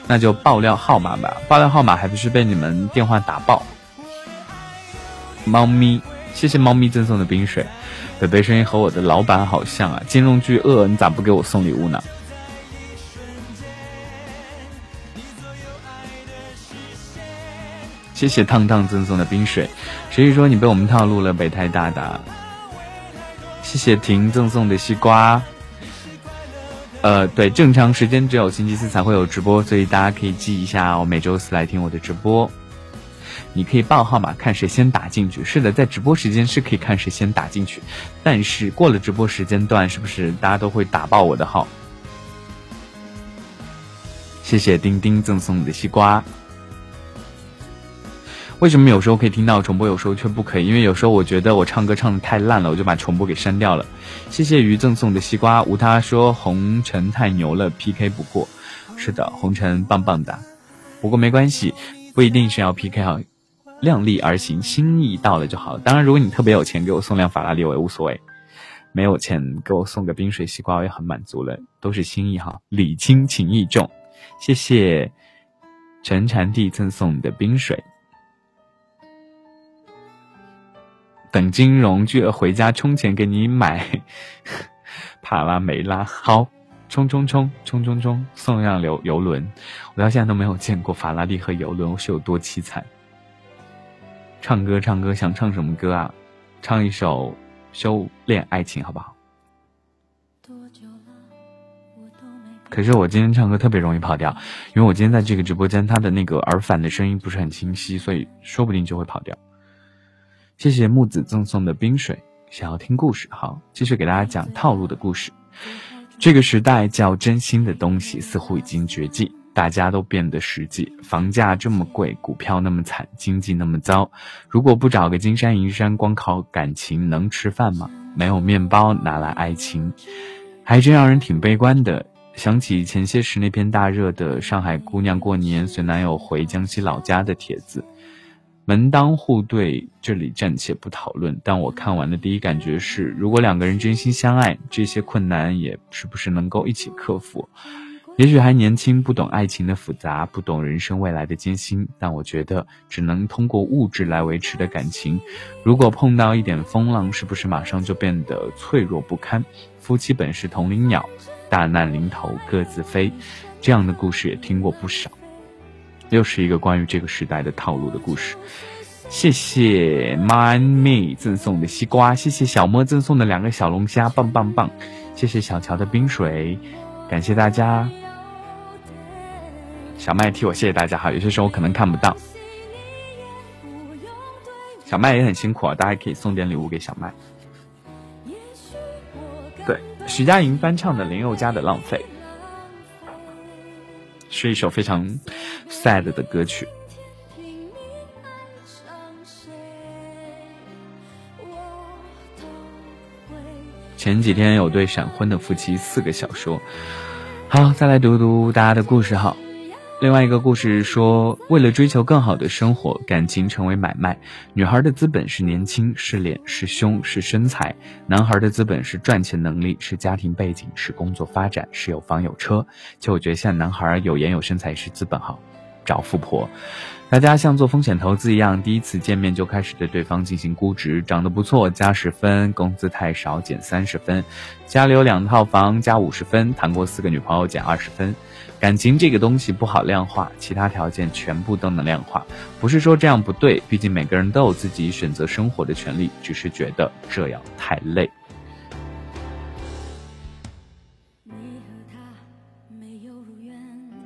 那就爆料号码吧，爆料号码还不是被你们电话打爆。猫咪，谢谢猫咪赠送的冰水。北北声音和我的老板好像啊，金融巨鳄，你咋不给我送礼物呢？谢谢烫烫赠送的冰水。谁说你被我们套路了，北太大大？谢谢婷赠送的西瓜。呃，对，正常时间只有星期四才会有直播，所以大家可以记一下，我每周四来听我的直播。你可以报号码，看谁先打进去。是的，在直播时间是可以看谁先打进去，但是过了直播时间段，是不是大家都会打爆我的号？谢谢丁丁赠送的西瓜。为什么有时候可以听到重播，有时候却不可以？因为有时候我觉得我唱歌唱的太烂了，我就把重播给删掉了。谢谢鱼赠送的西瓜，无他说红尘太牛了，PK 不过。是的，红尘棒棒的，不过没关系，不一定是要 PK 哈，量力而行，心意到了就好了。当然，如果你特别有钱，给我送辆法拉利我也无所谓；没有钱，给我送个冰水西瓜我也很满足了，都是心意哈，礼轻情意重。谢谢陈禅弟赠送你的冰水。等金融巨额回家充钱给你买 (laughs) 帕拉梅拉，好，冲冲冲冲冲冲，送辆游游轮，我到现在都没有见过法拉利和游轮是有多凄惨。唱歌唱歌，想唱什么歌啊？唱一首《修炼爱情》好不好？可是我今天唱歌特别容易跑调，因为我今天在这个直播间，他的那个耳返的声音不是很清晰，所以说不定就会跑调。谢谢木子赠送的冰水，想要听故事，好，继续给大家讲套路的故事。这个时代叫真心的东西似乎已经绝迹，大家都变得实际。房价这么贵，股票那么惨，经济那么糟，如果不找个金山银山，光靠感情能吃饭吗？没有面包哪来爱情？还真让人挺悲观的。想起前些时那篇大热的上海姑娘过年随男友回江西老家的帖子。门当户对，这里暂且不讨论。但我看完的第一感觉是，如果两个人真心相爱，这些困难也是不是能够一起克服？也许还年轻，不懂爱情的复杂，不懂人生未来的艰辛。但我觉得，只能通过物质来维持的感情，如果碰到一点风浪，是不是马上就变得脆弱不堪？夫妻本是同林鸟，大难临头各自飞。这样的故事也听过不少。又是一个关于这个时代的套路的故事。谢谢 Mind Me 赠送的西瓜，谢谢小莫赠送的两个小龙虾，棒棒棒！谢谢小乔的冰水，感谢大家。小麦替我谢谢大家哈，有些时候可能看不到。小麦也很辛苦啊，大家可以送点礼物给小麦。对，徐佳莹翻唱的林宥嘉的《浪费》。是一首非常 sad 的歌曲。前几天有对闪婚的夫妻四个小说，好，再来读读大家的故事哈。另外一个故事说，为了追求更好的生活，感情成为买卖。女孩的资本是年轻，是脸，是胸，是身材；男孩的资本是赚钱能力，是家庭背景，是工作发展，是有房有车。就我觉得，现在男孩有颜有身材是资本好，找富婆。大家像做风险投资一样，第一次见面就开始对对方进行估值，长得不错加十分，工资太少减三十分，家里有两套房加五十分，谈过四个女朋友减二十分。感情这个东西不好量化，其他条件全部都能量化。不是说这样不对，毕竟每个人都有自己选择生活的权利，只是觉得这样太累。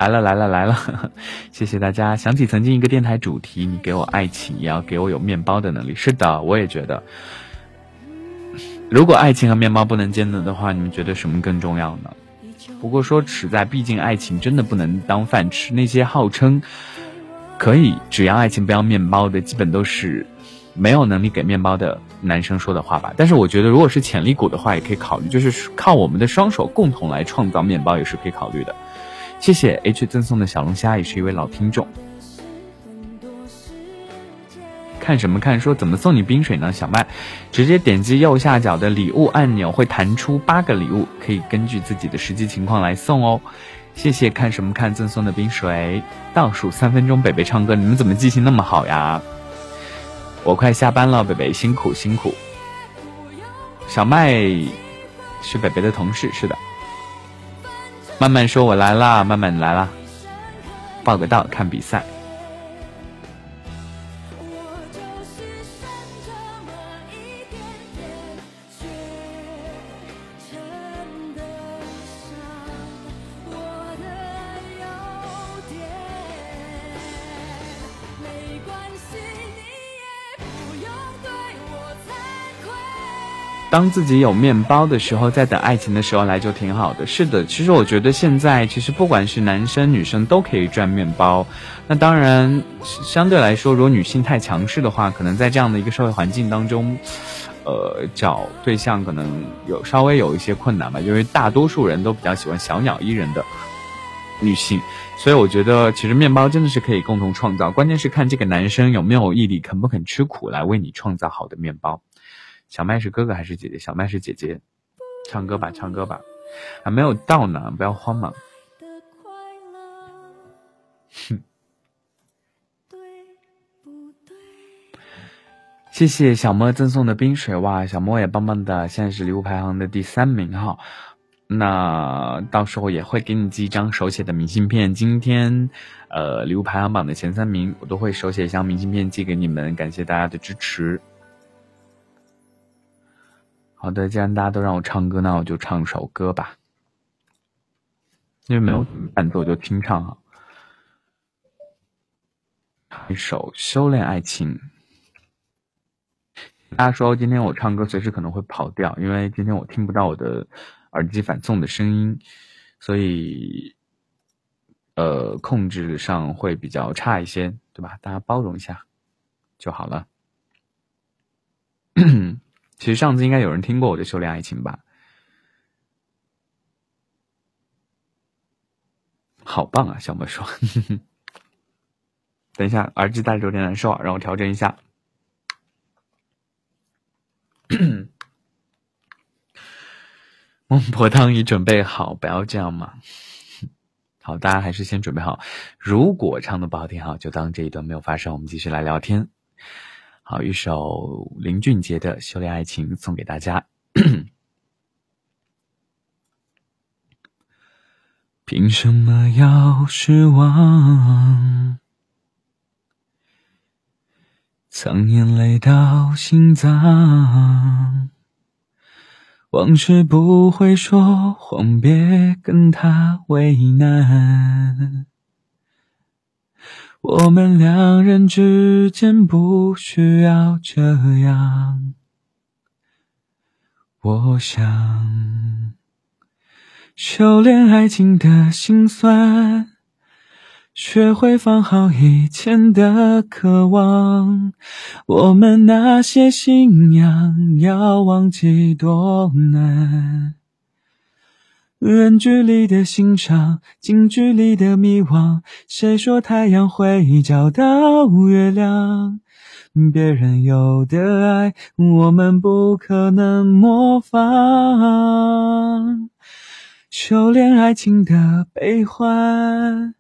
来了来了来了，(laughs) 谢谢大家。想起曾经一个电台主题，你给我爱情，也要给我有面包的能力。是的，我也觉得，如果爱情和面包不能兼得的话，你们觉得什么更重要呢？不过说实在，毕竟爱情真的不能当饭吃。那些号称可以只要爱情不要面包的，基本都是没有能力给面包的男生说的话吧。但是我觉得，如果是潜力股的话，也可以考虑，就是靠我们的双手共同来创造面包，也是可以考虑的。谢谢 H 赠送的小龙虾，也是一位老听众。看什么看？说怎么送你冰水呢？小麦，直接点击右下角的礼物按钮，会弹出八个礼物，可以根据自己的实际情况来送哦。谢谢看什么看赠送的冰水。倒数三分钟，北北唱歌，你们怎么记性那么好呀？我快下班了，北北辛苦辛苦。小麦是北北的同事，是的。慢慢说，我来啦，慢慢来啦，报个到，看比赛。当自己有面包的时候，在等爱情的时候来就挺好的。是的，其实我觉得现在其实不管是男生女生都可以赚面包。那当然，相对来说，如果女性太强势的话，可能在这样的一个社会环境当中，呃，找对象可能有稍微有一些困难吧。因为大多数人都比较喜欢小鸟依人的女性，所以我觉得其实面包真的是可以共同创造。关键是看这个男生有没有毅力，肯不肯吃苦来为你创造好的面包。小麦是哥哥还是姐姐？小麦是姐姐，唱歌吧，唱歌吧，还没有到呢，不要慌嘛。哼，谢谢小莫赠送的冰水哇，小莫也棒棒的，现在是礼物排行的第三名哈。那到时候也会给你寄一张手写的明信片。今天，呃，礼物排行榜的前三名，我都会手写一张明信片寄给你们，感谢大家的支持。好的，既然大家都让我唱歌，那我就唱首歌吧。因为没有伴奏就清唱哈。一首《修炼爱情》。大家说今天我唱歌随时可能会跑调，因为今天我听不到我的耳机反送的声音，所以呃控制上会比较差一些，对吧？大家包容一下就好了。其实上次应该有人听过我的《修炼爱情》吧？好棒啊，小莫说。(laughs) 等一下，耳机戴着有点难受啊，让我调整一下。(clears throat) 孟婆汤已准备好，不要这样嘛。(laughs) 好，大家还是先准备好。如果唱的不好听，好就当这一段没有发生。我们继续来聊天。好，一首林俊杰的《修炼爱情》送给大家。(coughs) 凭什么要失望？藏眼泪到心脏，往事不会说谎，别跟他为难。我们两人之间不需要这样。我想修炼爱情的心酸。学会放好以前的渴望，我们那些信仰要忘记多难。远距离的欣赏，近距离的迷惘。谁说太阳会找到月亮？别人有的爱，我们不可能模仿。修炼爱情的悲欢。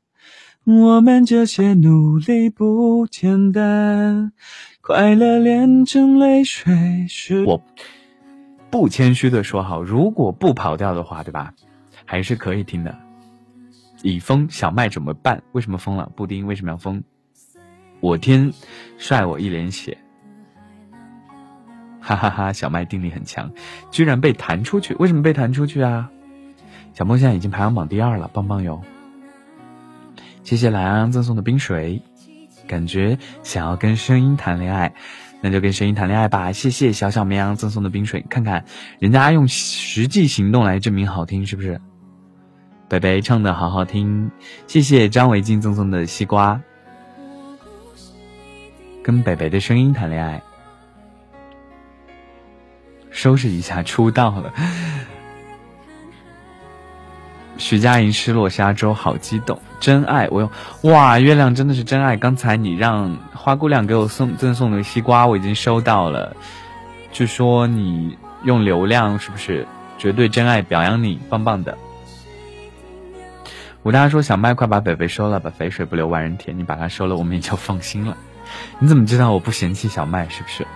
我们这些努力不简单，快乐炼成泪水是。我不谦虚的说好，如果不跑调的话，对吧？还是可以听的。已封小麦怎么办？为什么封了？布丁为什么要封？我天，帅我一脸血，哈哈哈！小麦定力很强，居然被弹出去，为什么被弹出去啊？小梦现在已经排行榜第二了，棒棒哟！谢谢懒羊羊赠送的冰水，感觉想要跟声音谈恋爱，那就跟声音谈恋爱吧。谢谢小小绵羊赠送的冰水，看看人家用实际行动来证明好听，是不是？北北唱的好好听，谢谢张维静赠送的西瓜，跟北北的声音谈恋爱，收拾一下出道了。徐佳莹失落沙洲，好激动！真爱，我用哇，月亮真的是真爱。刚才你让花姑娘给我送赠送的西瓜，我已经收到了。据说你用流量是不是绝对真爱？表扬你，棒棒的。武大说：“小麦，快把北北收了，把肥水不流外人田。你把它收了，我们也就放心了。你怎么知道我不嫌弃小麦？是不是？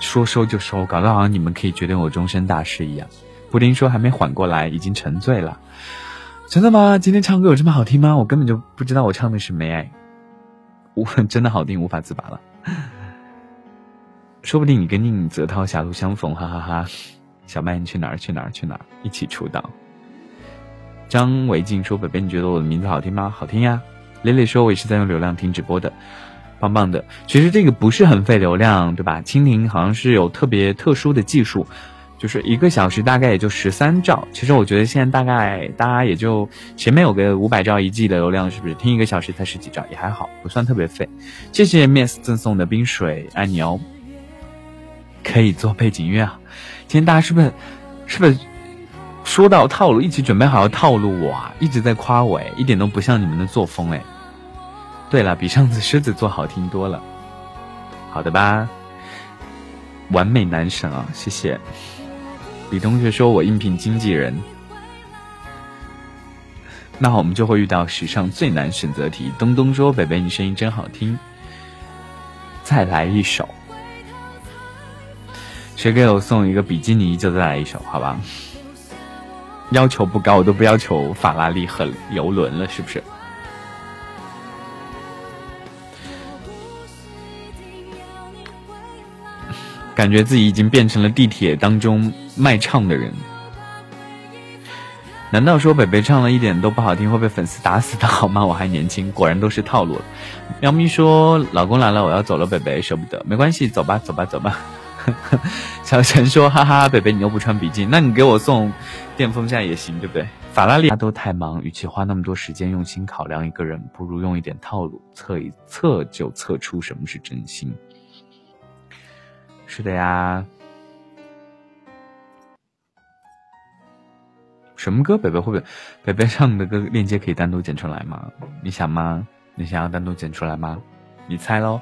说收就收，搞得好像你们可以决定我终身大事一样。”布丁说：“还没缓过来，已经沉醉了。”真的吗？今天唱歌有这么好听吗？我根本就不知道我唱的是没爱，我真的好听，无法自拔了。说不定你跟宁泽涛狭路相逢，哈哈哈！小麦，你去哪儿？去哪儿？去哪儿？一起出道。张维静说：“北北，你觉得我的名字好听吗？好听呀。”蕾蕾说：“我也是在用流量听直播的，棒棒的。其实这个不是很费流量，对吧？蜻蜓好像是有特别特殊的技术。”就是一个小时大概也就十三兆，其实我觉得现在大概大家也就前面有个五百兆一 G 的流量，是不是听一个小时才十几兆也还好，不算特别费。谢谢 Miss 赠送的冰水，爱你哦。可以做背景音乐啊！今天大家是不是是不是说到套路，一起准备好要套路我啊？一直在夸我哎，一点都不像你们的作风哎。对了，比上次狮子座好听多了。好的吧，完美男神啊，谢谢。李同学说：“我应聘经纪人，那我们就会遇到史上最难选择题。”东东说：“北北，你声音真好听，再来一首。谁给我送一个比基尼，就再来一首，好吧？要求不高，我都不要求法拉利和游轮了，是不是？”感觉自己已经变成了地铁当中卖唱的人。难道说北北唱了一点都不好听会被粉丝打死的好吗？我还年轻，果然都是套路。喵咪说：“老公来了，我要走了，北北舍不得，没关系，走吧，走吧，走吧。” (laughs) 小陈说：“哈哈，北北你又不穿笔记，那你给我送电风扇也行，对不对？”法拉利都太忙，与其花那么多时间用心考量一个人，不如用一点套路，测一测就测出什么是真心。是的呀。什么歌？北北会不会？北北唱的歌链接可以单独剪出来吗？你想吗？你想要单独剪出来吗？你猜喽。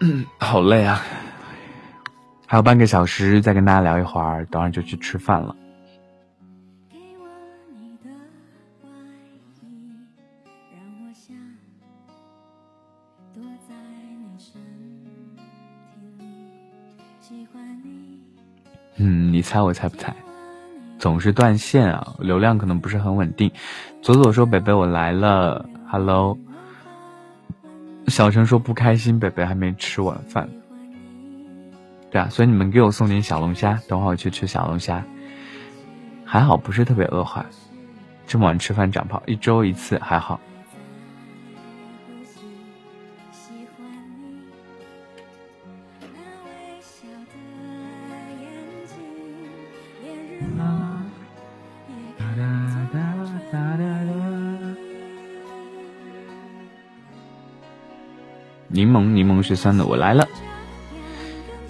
(clears throat) 好累啊！还有半个小时，再跟大家聊一会儿，等会儿就去吃饭了。嗯，你猜我猜不猜？总是断线啊，流量可能不是很稳定。左左说：“北北我来了，Hello。”小陈说：“不开心，北北还没吃晚饭。”对啊，所以你们给我送点小龙虾，等会儿我去吃小龙虾。还好不是特别饿坏，这么晚吃饭长胖，一周一次还好。檬，柠檬是酸的。我来了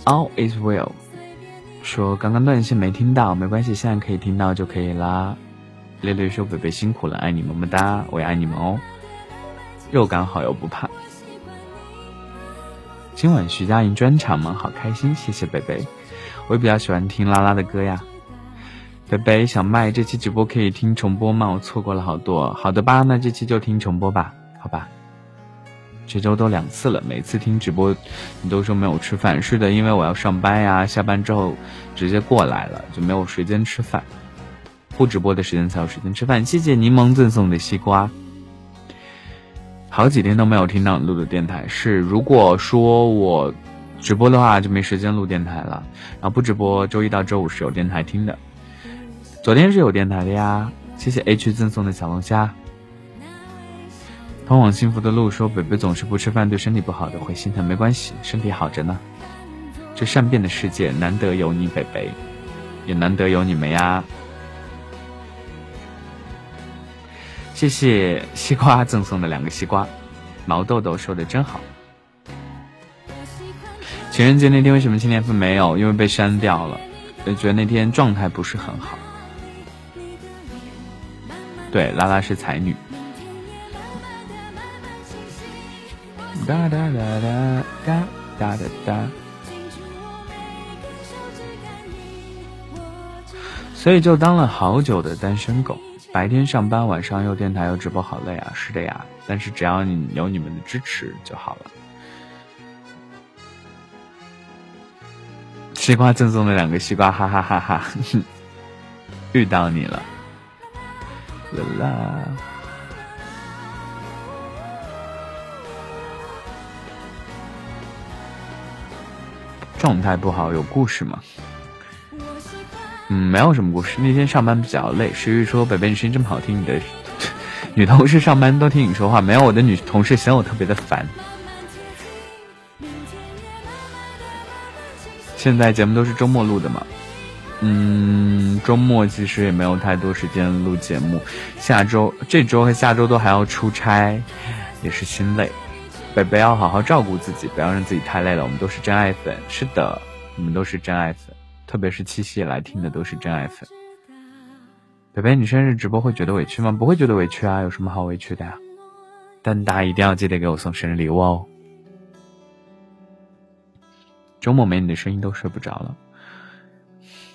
，All is well。说刚刚断线没听到，没关系，现在可以听到就可以啦。略略说北北辛苦了，爱你么么哒，我也爱你们哦。肉感好又不怕。今晚徐佳莹专场吗？好开心，谢谢北北。我也比较喜欢听拉拉的歌呀。北北小麦，这期直播可以听重播吗？我错过了好多。好的吧，那这期就听重播吧，好吧。这周都两次了，每次听直播，你都说没有吃饭。是的，因为我要上班呀，下班之后直接过来了，就没有时间吃饭。不直播的时间才有时间吃饭。谢谢柠檬赠送的西瓜。好几天都没有听到你录的电台，是如果说我直播的话，就没时间录电台了。然后不直播，周一到周五是有电台听的。昨天是有电台的呀。谢谢 H 赠送的小龙虾。通往幸福的路，说北北总是不吃饭，对身体不好的，会心疼。没关系，身体好着呢。这善变的世界，难得有你，北北，也难得有你们呀。谢谢西瓜赠送的两个西瓜，毛豆豆说的真好。情人节那天为什么青年份没有？因为被删掉了，就觉得那天状态不是很好。对，拉拉是才女。哒哒哒哒哒哒哒哒。所以就当了好久的单身狗，白天上班，晚上又电台又直播，好累啊！是的呀，但是只要你有你们的支持就好了。西瓜赠送的两个西瓜，哈哈哈哈！(laughs) 遇到你了，啦啦。状态不好，有故事吗？嗯，没有什么故事。那天上班比较累，石玉说：“北北，你声音这么好听，你的 (laughs) 女同事上班都听你说话，没有我的女同事嫌我特别的烦。”现在节目都是周末录的嘛？嗯，周末其实也没有太多时间录节目。下周、这周和下周都还要出差，也是心累。北北要好好照顾自己，不要让自己太累了。我们都是真爱粉，是的，你们都是真爱粉，特别是七夕来听的都是真爱粉。北北，你生日直播会觉得委屈吗？不会觉得委屈啊，有什么好委屈的呀？但大家一定要记得给我送生日礼物哦。周末没你的声音都睡不着了，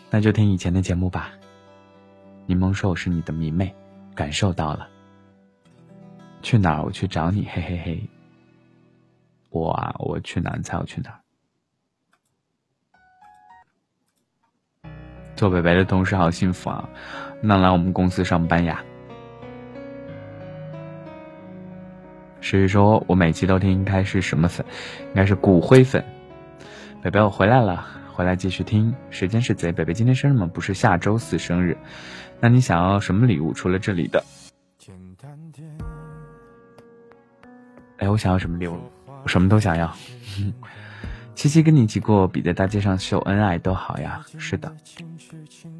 那就听以前的节目吧。柠檬说我是你的迷妹，感受到了。去哪儿？我去找你，嘿嘿嘿。我啊，我去哪才要去哪。做北北的同事好幸福啊！那来我们公司上班呀。所以说我每期都听，应该是什么粉？应该是骨灰粉。北北，我回来了，回来继续听。时间是贼，北北今天生日吗？不是下周四生日。那你想要什么礼物？除了这里的？哎，我想要什么礼物？我什么都想要。七七跟你一起过，比在大街上秀恩爱都好呀。是的，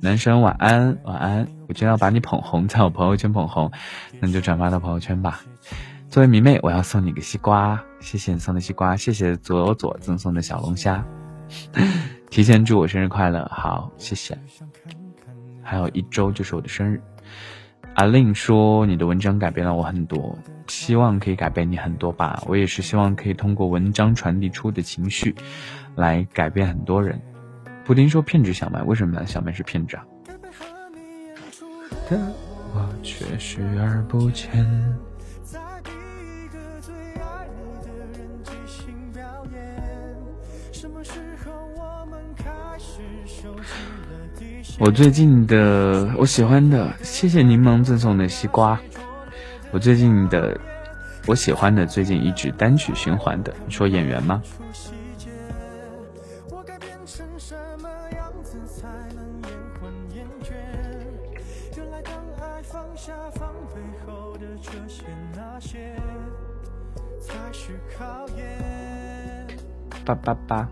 男生晚安，晚安。我就要把你捧红，在我朋友圈捧红，那你就转发到朋友圈吧。作为迷妹，我要送你个西瓜，谢谢你送的西瓜，谢谢左左赠送的小龙虾，提前祝我生日快乐，好，谢谢。还有一周就是我的生日。阿令说你的文章改变了我很多。希望可以改变你很多吧，我也是希望可以通过文章传递出的情绪，来改变很多人。布丁说骗子小麦，为什么呢？小麦是骗子啊。我却视而不见我最近的我喜欢的，谢谢柠檬赠送的西瓜。我最近的，我喜欢的，最近一直单曲循环的，你说演员吗？八八八！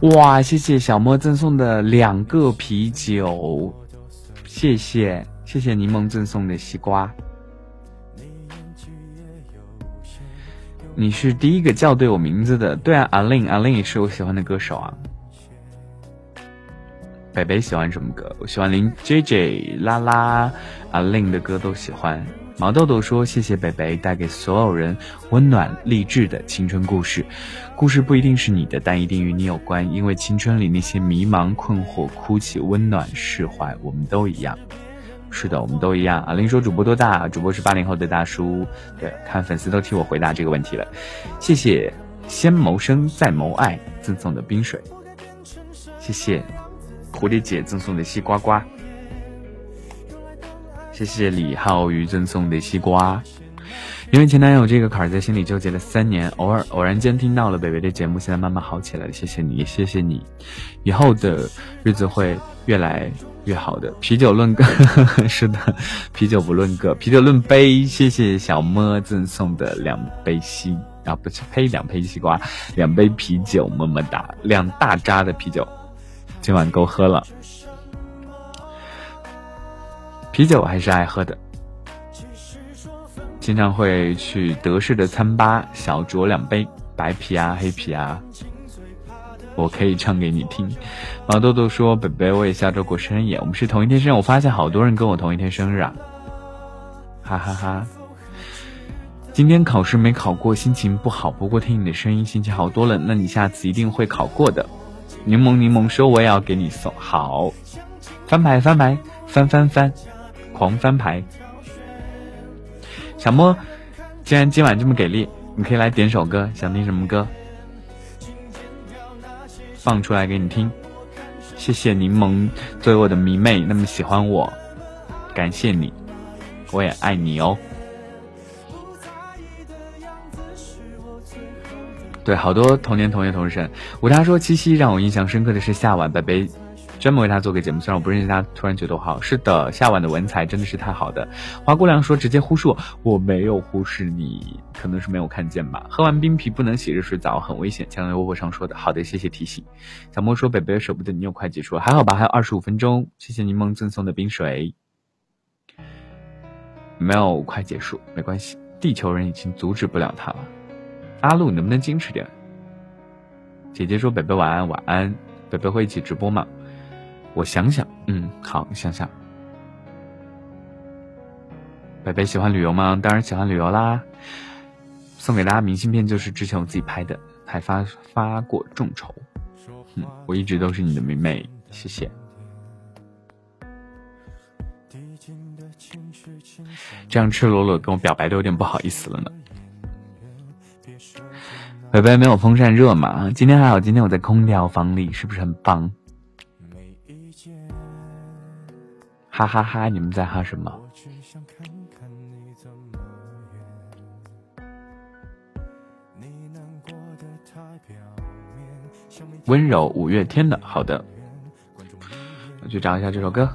哇，谢谢小莫赠送的两个啤酒。谢谢谢谢柠檬赠送的西瓜，你是第一个叫对我名字的，对啊，阿令阿令也是我喜欢的歌手啊。北北喜欢什么歌？我喜欢林 J J 拉拉，阿令的歌都喜欢。毛豆豆说：“谢谢北北带给所有人温暖励志的青春故事。故事不一定是你的，但一定与你有关。因为青春里那些迷茫、困惑、哭泣、温暖、释怀，我们都一样。是的，我们都一样。”阿林说：“主播多大？主播是八零后的大叔。对，看粉丝都替我回答这个问题了。谢谢先谋生再谋爱赠送的冰水。谢谢蝴蝶姐赠送的西瓜瓜。”谢谢李浩宇赠送的西瓜，因为前男友这个坎儿在心里纠结了三年，偶尔偶然间听到了北北的节目，现在慢慢好起来了。谢谢你，谢谢你，以后的日子会越来越好的。啤酒论个，(laughs) 是的，啤酒不论个，啤酒论杯。谢谢小么赠送的两杯西啊，不是呸，两杯西瓜，两杯啤酒，么么哒，两大扎的啤酒，今晚够喝了。啤酒还是爱喝的，经常会去德式的餐吧小酌两杯，白啤啊黑啤啊，我可以唱给你听。毛豆豆说：“北北，我也下周过生日，我们是同一天生日。我发现好多人跟我同一天生日啊，哈哈哈。今天考试没考过，心情不好，不过听你的声音，心情好多了。那你下次一定会考过的。”柠檬柠檬说：“我也要给你送好，翻牌翻牌翻翻翻。”狂翻牌，小莫，既然今晚这么给力，你可以来点首歌，想听什么歌？放出来给你听。谢谢柠檬作为我的迷妹那么喜欢我，感谢你，我也爱你哦。对，好多同年同月同日生。我他说七夕让我印象深刻的是夏晚，北北。专门为他做个节目，虽然我不认识他，突然觉得我好。是的，夏晚的文采真的是太好的。花姑娘说直接忽视我，我没有忽视你，可能是没有看见吧。喝完冰啤不能洗热水澡，很危险。像微博上说的，好的，谢谢提醒。小莫说北北舍不得你又快结束了，还好吧，还有二十五分钟。谢谢柠檬赠送的冰水，没有快结束，没关系，地球人已经阻止不了他了。阿露，能不能矜持点？姐姐说北北晚安，晚安。北北会一起直播吗？我想想，嗯，好，想想。北北喜欢旅游吗？当然喜欢旅游啦。送给大家明信片就是之前我自己拍的，还发发过众筹。嗯，我一直都是你的妹妹，谢谢。这样赤裸裸跟我表白都有点不好意思了呢。北北没有风扇热吗？今天还好，今天我在空调房里，是不是很棒？哈哈哈！你们在哈什么？温柔五月天的，好的，我去找一下这首歌。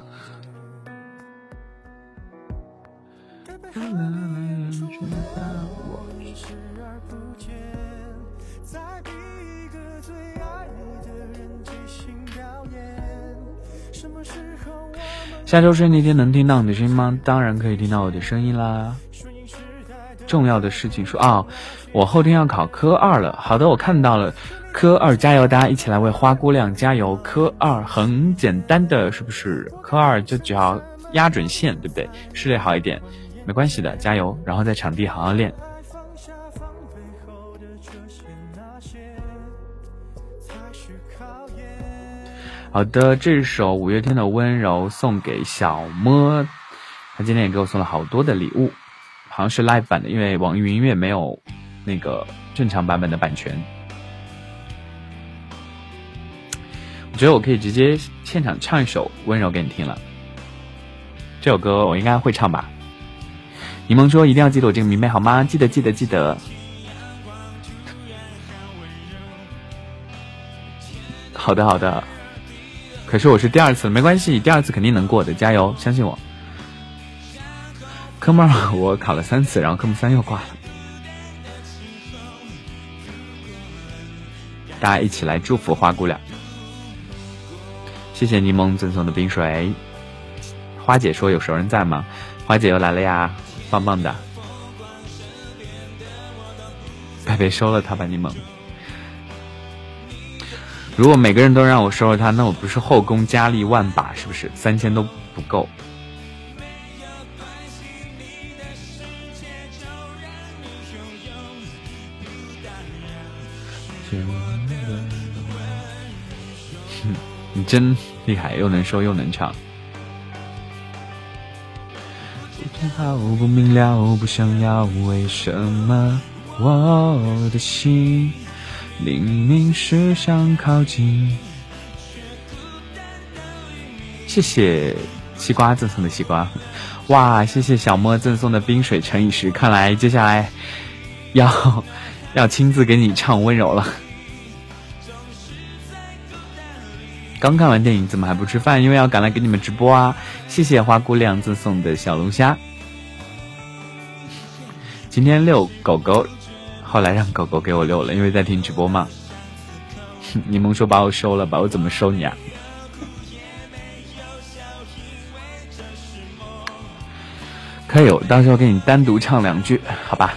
下周是那天能听到你的声音吗？当然可以听到我的声音啦。重要的事情说啊，我后天要考科二了。好的，我看到了，科二加油，大家一起来为花姑娘加油。科二很简单的，是不是？科二就只要压准线，对不对？视力好一点，没关系的，加油。然后在场地好好练。好的，这首五月天的温柔送给小么，他今天也给我送了好多的礼物，好像是 live 版的，因为网易云音乐没有那个正常版本的版权。我觉得我可以直接现场唱一首温柔给你听了，这首歌我应该会唱吧？柠檬说一定要记得我这个名妹好吗？记得记得记得。好的好的。可是我是第二次，没关系，第二次肯定能过的，加油，相信我。科目二我考了三次，然后科目三又挂了。大家一起来祝福花姑娘，谢谢柠檬赠送的冰水。花姐说有熟人在吗？花姐又来了呀，棒棒的。贝贝收了他吧，柠檬。如果每个人都让我收了他，那我不是后宫佳丽万把，是不是？三千都不够。你真厉害，又能说又能唱。好不明了，不想要，为什么我的心？明明是想靠近。谢谢西瓜赠送的西瓜，哇！谢谢小莫赠送的冰水乘以十，看来接下来要要亲自给你唱温柔了。刚看完电影，怎么还不吃饭？因为要赶来给你们直播啊！谢谢花姑娘赠送的小龙虾。今天遛狗狗。后来让狗狗给我遛了，因为在听直播嘛。(laughs) 柠檬说把我收了，吧我怎么收你啊？(laughs) 可以，我到时候给你单独唱两句，好吧？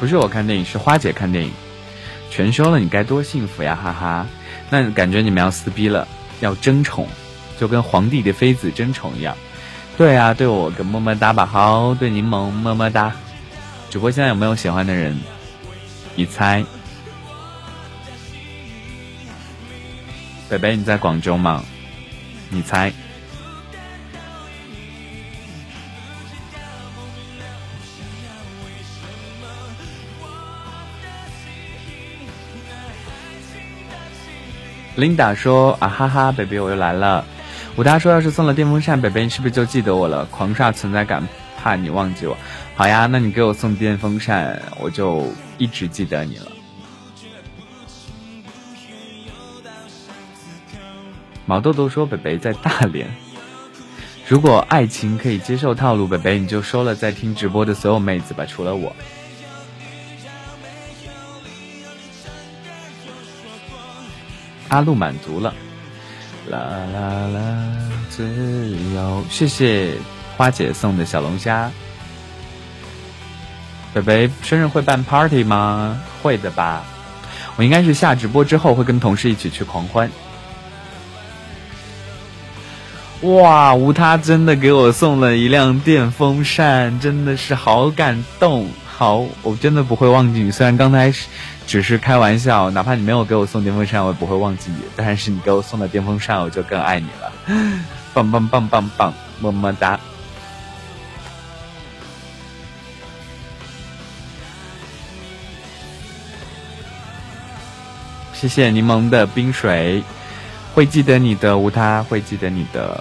不是我看电影，是花姐看电影，全收了，你该多幸福呀，哈哈！那感觉你们要撕逼了，要争宠，就跟皇帝的妃子争宠一样。对啊，对我个么么哒吧，好，对柠檬么么哒。主播现在有没有喜欢的人？你猜？北北你在广州吗？你猜？Linda 说啊哈哈，baby 我又来了。武大说要是送了电风扇，baby 你是不是就记得我了？狂刷存在感，怕你忘记我。好呀，那你给我送电风扇，我就一直记得你了。毛豆豆说北北在大连。如果爱情可以接受套路，北北你就收了在听直播的所有妹子吧，除了我。阿路满足了，啦啦啦，自由！谢谢花姐送的小龙虾。北北生日会办 party 吗？会的吧。我应该是下直播之后会跟同事一起去狂欢。哇，无他真的给我送了一辆电风扇，真的是好感动。好，我真的不会忘记你。虽然刚才是。只是开玩笑哪怕你没有给我送电风扇我也不会忘记你但是你给我送的电风扇我就更爱你了。棒棒棒棒棒么么哒。谢谢柠檬的冰水会记得你的无他会记得你的。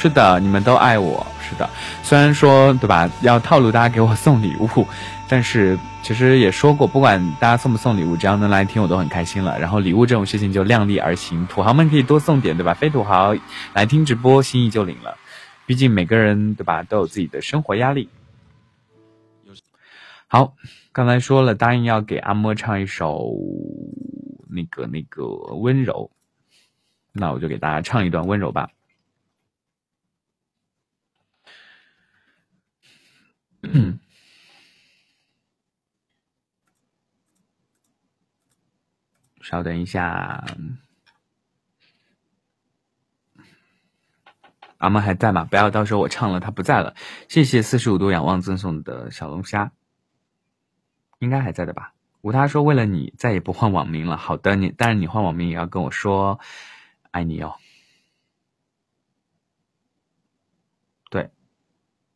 是的，你们都爱我。是的，虽然说对吧，要套路大家给我送礼物，但是其实也说过，不管大家送不送礼物，只要能来听，我都很开心了。然后礼物这种事情就量力而行，土豪们可以多送点，对吧？非土豪来听直播，心意就领了。毕竟每个人对吧，都有自己的生活压力。好，刚才说了，答应要给阿莫唱一首那个那个温柔，那我就给大家唱一段温柔吧。嗯 (coughs) 稍等一下，阿妈还在吗？不要到时候我唱了他不在了。谢谢四十五度仰望赠送的小龙虾，应该还在的吧？无他说为了你再也不换网名了。好的，你但是你换网名也要跟我说爱你哦。对，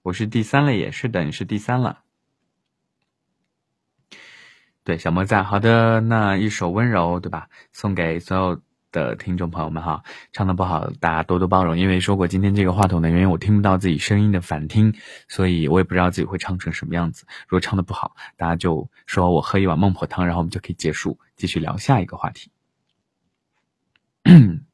我是第三了，也是的，你是第三了。对，小莫在。好的，那一首温柔，对吧？送给所有的听众朋友们哈。唱的不好，大家多多包容。因为说过今天这个话筒的原因，我听不到自己声音的反听，所以我也不知道自己会唱成什么样子。如果唱的不好，大家就说我喝一碗孟婆汤，然后我们就可以结束，继续聊下一个话题。(clears throat)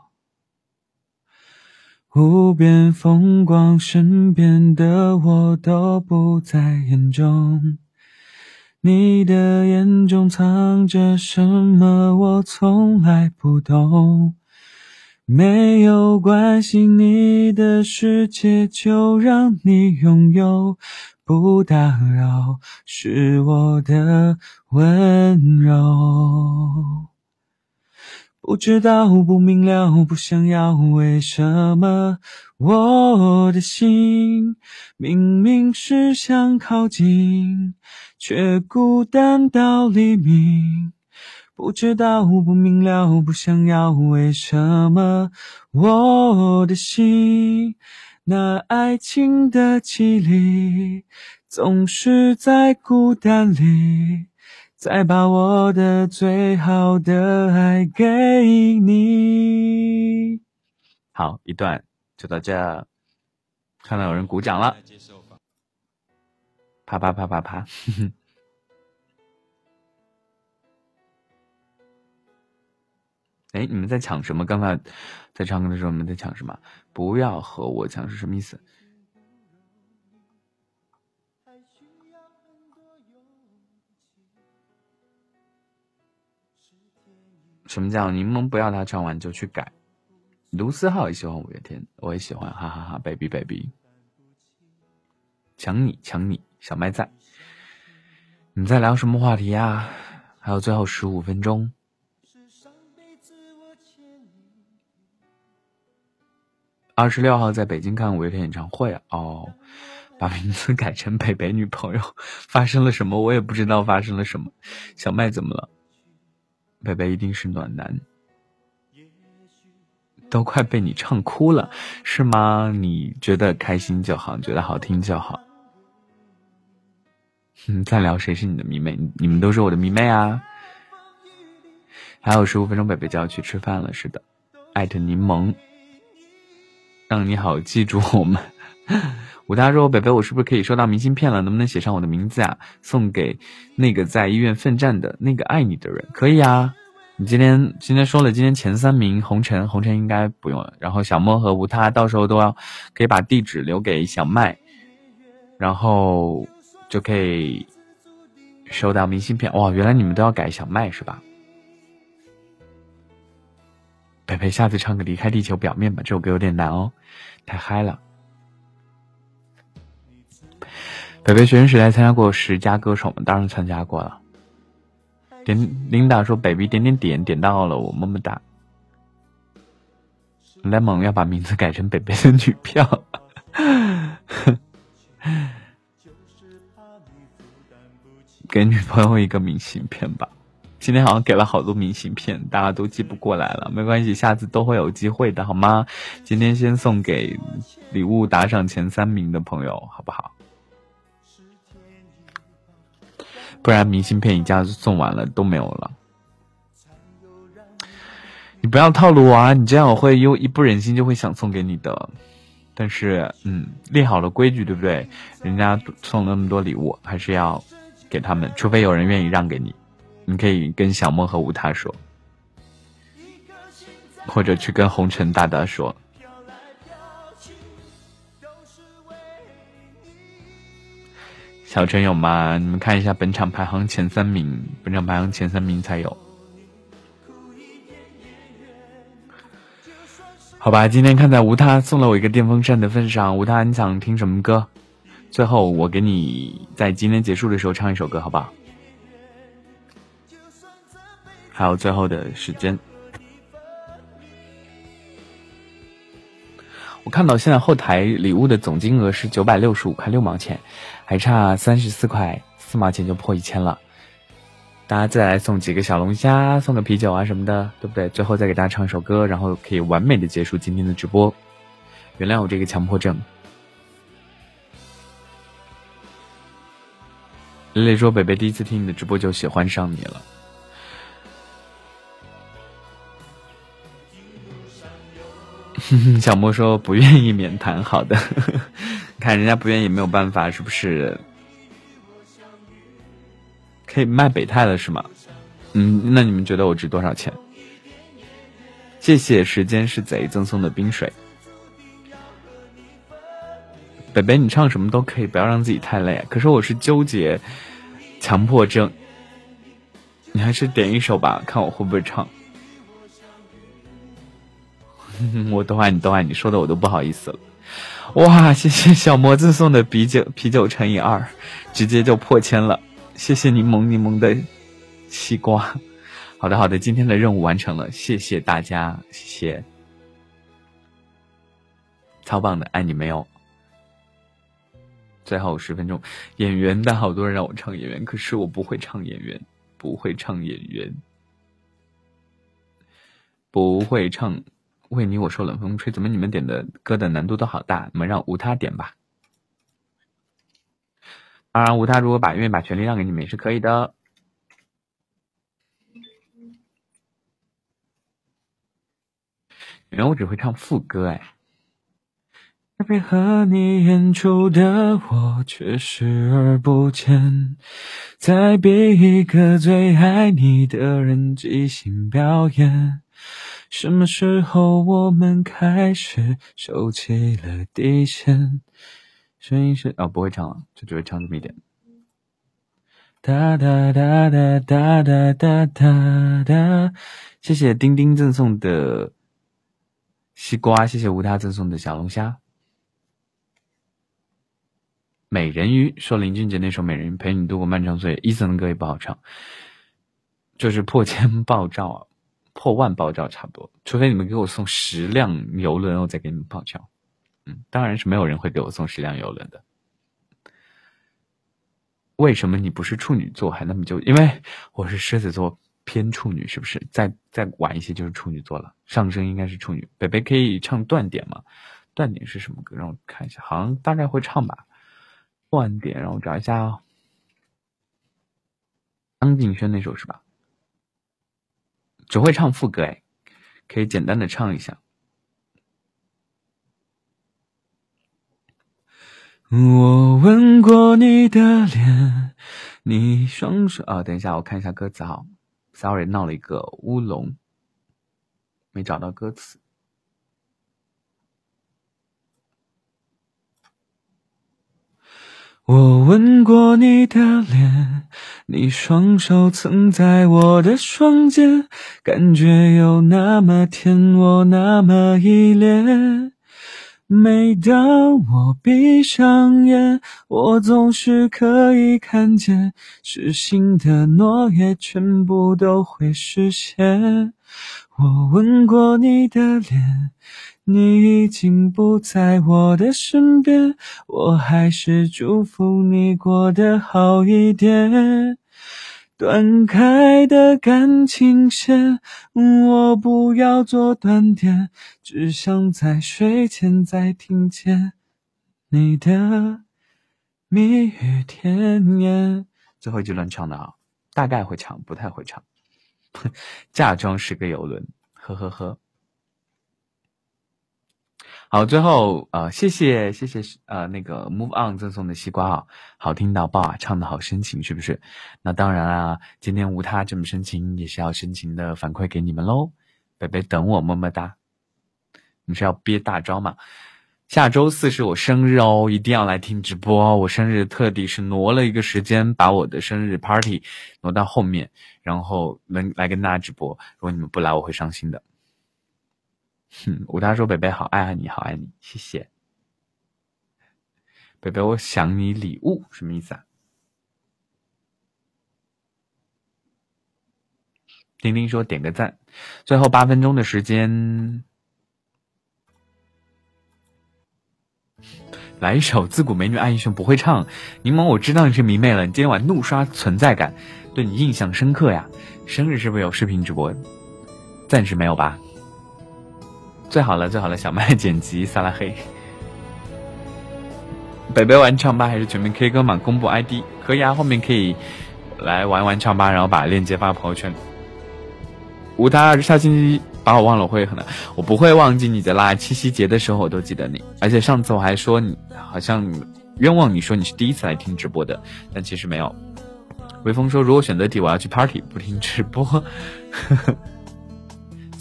无边风光，身边的我都不在眼中。你的眼中藏着什么？我从来不懂。没有关系，你的世界就让你拥有，不打扰是我的温柔。不知道，不明了，不想要，为什么。我的心明明是想靠近？却孤单到黎明，不知道不明了不想要，为什么。我的心那爱情的绮丽，总是在孤单里，再把我的最好的爱给你。好，一段就到这，看到有人鼓掌了。啪啪啪啪啪！哎，(laughs) 你们在抢什么？刚才在唱歌的时候，你们在抢什么？不要和我抢是什么意思？什么叫柠檬？不要他唱完就去改。卢思浩也喜欢五月天，我也喜欢，哈哈哈，baby baby，抢你抢你。小麦在，你在聊什么话题呀？还有最后十五分钟。二十六号在北京看五月天演唱会哦，把名字改成北北女朋友，发生了什么？我也不知道发生了什么。小麦怎么了？北北一定是暖男，都快被你唱哭了，是吗？你觉得开心就好，觉得好听就好。嗯，再聊谁是你的迷妹？你们都是我的迷妹啊！还有十五分钟，北北就要去吃饭了。是的，艾特柠檬，让你好记住我们。武大说：“北北，我是不是可以收到明信片了？能不能写上我的名字啊？送给那个在医院奋战的那个爱你的人？可以啊！你今天今天说了，今天前三名红尘，红尘应该不用了。然后小莫和吴他到时候都要可以把地址留给小麦，然后。”就可以收到明信片哇！原来你们都要改小麦是吧？北北，下次唱个《离开地球表面》吧，这首歌有点难哦，太嗨了。北北学生时代参加过十佳歌手吗？当然参加过了。点琳达说：“baby 点点点点到了，我么么哒。”莱蒙要把名字改成北北的女票，给女朋友一个明信片吧。今天好像给了好多明信片，大家都寄不过来了，没关系，下次都会有机会的，好吗？今天先送给礼物打赏前三名的朋友，好不好？不然明信片一下子送完了都没有了。你不要套路我啊！你这样我会又一不忍心就会想送给你的，但是嗯，立好了规矩，对不对？人家送那么多礼物，还是要给他们，除非有人愿意让给你。你可以跟小莫和吴他说，或者去跟红尘大大说。小陈有吗？你们看一下本场排行前三名，本场排行前三名才有。好吧，今天看在无他送了我一个电风扇的份上，无他你想听什么歌？最后我给你在今天结束的时候唱一首歌，好不好？还有最后的时间，我看到现在后台礼物的总金额是九百六十五块六毛钱，还差三十四块四毛钱就破一千了。大家再来送几个小龙虾，送个啤酒啊什么的，对不对？最后再给大家唱一首歌，然后可以完美的结束今天的直播。原谅我这个强迫症。蕾蕾说：“北北第一次听你的直播就喜欢上你了。” (laughs) 小莫说：“不愿意免谈，好的。看人家不愿意，没有办法，是不是？”可以卖北泰了是吗？嗯，那你们觉得我值多少钱？谢谢时间是贼赠送的冰水。北北，你唱什么都可以，不要让自己太累。可是我是纠结强迫症，你还是点一首吧，看我会不会唱。(laughs) 我都爱你，都爱你，说的我都不好意思了。哇，谢谢小魔子送的啤酒，啤酒乘以二，直接就破千了。谢谢柠檬柠檬的西瓜，好的好的，今天的任务完成了，谢谢大家，谢谢，超棒的，爱你没有？最后十分钟，演员的好多人让我唱演员，可是我不会唱演员，不会唱演员，不会唱。为你我受冷风吹，怎么你们点的歌的难度都好大？你们让无他点吧。当然，无他如果把愿意把权利让给你们也是可以的。原来我只会唱副歌哎。配合你演出的我却视而不见，再逼一个最爱你的人即兴表演。什么时候我们开始收起了底线？声音是哦，不会唱了，就只会唱这么一点。哒哒哒哒哒哒哒哒哒，谢谢丁丁赠送的西瓜，谢谢无他赠送的小龙虾。美人鱼说林俊杰那首《美人鱼》陪你度过漫长岁月，伊森的歌也不好唱，就是破千爆照，啊破万爆照差不多，除非你们给我送十辆游轮，我再给你们爆照。嗯，当然是没有人会给我送十辆游轮的。为什么你不是处女座还那么久？因为我是狮子座偏处女，是不是？再再晚一些就是处女座了。上升应该是处女。北北可以唱断点吗？断点是什么歌？让我看一下，好像大概会唱吧。断点，让我找一下哦。张敬轩那首是吧？只会唱副歌哎，可以简单的唱一下。我吻过你的脸，你双手啊，等一下，我看一下歌词哈。Sorry，闹了一个乌龙，没找到歌词。我吻过你的脸，你双手曾在我的双肩，感觉有那么甜，我那么依恋。每当我闭上眼，我总是可以看见，失信的诺言全部都会实现。我吻过你的脸，你已经不在我的身边，我还是祝福你过得好一点。断开的感情线，我不要做断点，只想在睡前再听见你的蜜语甜言。最后一句乱唱的啊，大概会唱，不太会唱。(laughs) 嫁妆是个游轮，呵呵呵。好，最后呃，谢谢谢谢呃那个 Move On 赠送的西瓜啊，好听到爆啊，唱的好深情，是不是？那当然啊，今天无他这么深情，也是要深情的反馈给你们喽。北北等我，么么哒。你是要憋大招吗？下周四是我生日哦，一定要来听直播。我生日特地是挪了一个时间，把我的生日 party 挪到后面，然后能来跟大家直播。如果你们不来，我会伤心的。哼，武大说：“北北好爱爱你，好爱你，谢谢。”北北，我想你礼物什么意思啊？丁丁说：“点个赞。”最后八分钟的时间，来一首《自古美女爱英雄》，不会唱。柠檬，我知道你是迷妹了，你今天晚怒刷存在感，对你印象深刻呀。生日是不是有视频直播？暂时没有吧。最好了，最好了！小麦剪辑，撒拉黑。北北玩唱吧还是全民 K 歌嘛？公布 ID 可以啊，后面可以来玩玩唱吧，然后把链接发朋友圈。无他，下星期把我忘了，我会很难，我不会忘记你的啦。七夕节的时候我都记得你，而且上次我还说你好像冤枉你说你是第一次来听直播的，但其实没有。微风说如果选择题我要去 party 不听直播。呵呵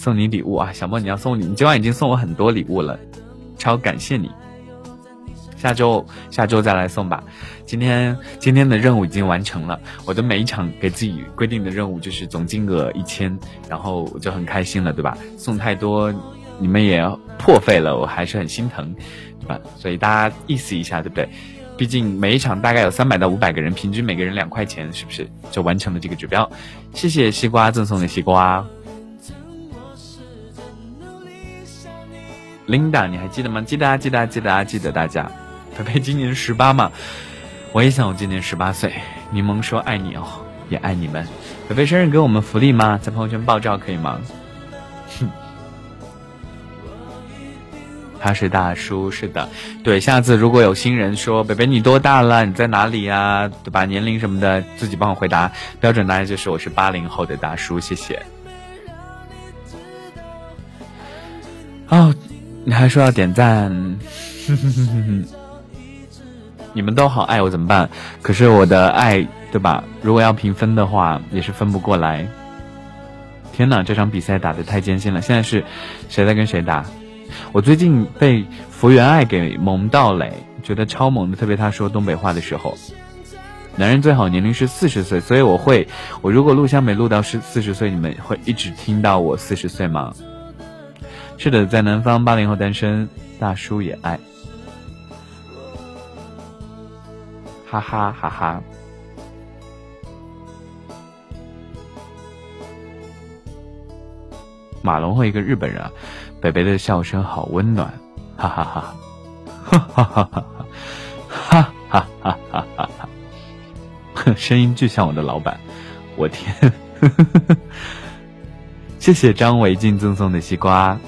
送你礼物啊，小莫，你要送你，你今晚已经送我很多礼物了，超感谢你。下周下周再来送吧。今天今天的任务已经完成了，我的每一场给自己规定的任务就是总金额一千，然后我就很开心了，对吧？送太多你们也破费了，我还是很心疼，对吧？所以大家意思一下，对不对？毕竟每一场大概有三百到五百个人，平均每个人两块钱，是不是就完成了这个指标？谢谢西瓜赠送的西瓜。Linda，你还记得吗？记得啊，记得啊，记得啊，记得大家。北北今年十八嘛，我也想我今年十八岁。柠檬说爱你哦，也爱你们。北北生日给我们福利吗？在朋友圈爆照可以吗？哼，他是大叔，是的，对。下次如果有新人说北北你多大了？你在哪里呀？对吧？年龄什么的自己帮我回答。标准答案就是我是八零后的大叔，谢谢。哦。你还说要点赞，(laughs) 你们都好爱我怎么办？可是我的爱，对吧？如果要平分的话，也是分不过来。天哪，这场比赛打的太艰辛了。现在是谁在跟谁打？我最近被福原爱给萌到嘞，觉得超萌的。特别他说东北话的时候，男人最好年龄是四十岁，所以我会，我如果录像没录到是四十岁，你们会一直听到我四十岁吗？是的，在南方，八零后单身，大叔也爱，哈哈哈哈。马龙和一个日本人啊，北北的笑声好温暖，哈哈哈，哈。哈哈哈哈，哈哈哈哈。哈，声音就像我的老板，我天，(laughs) 谢谢张伟静赠送的西瓜。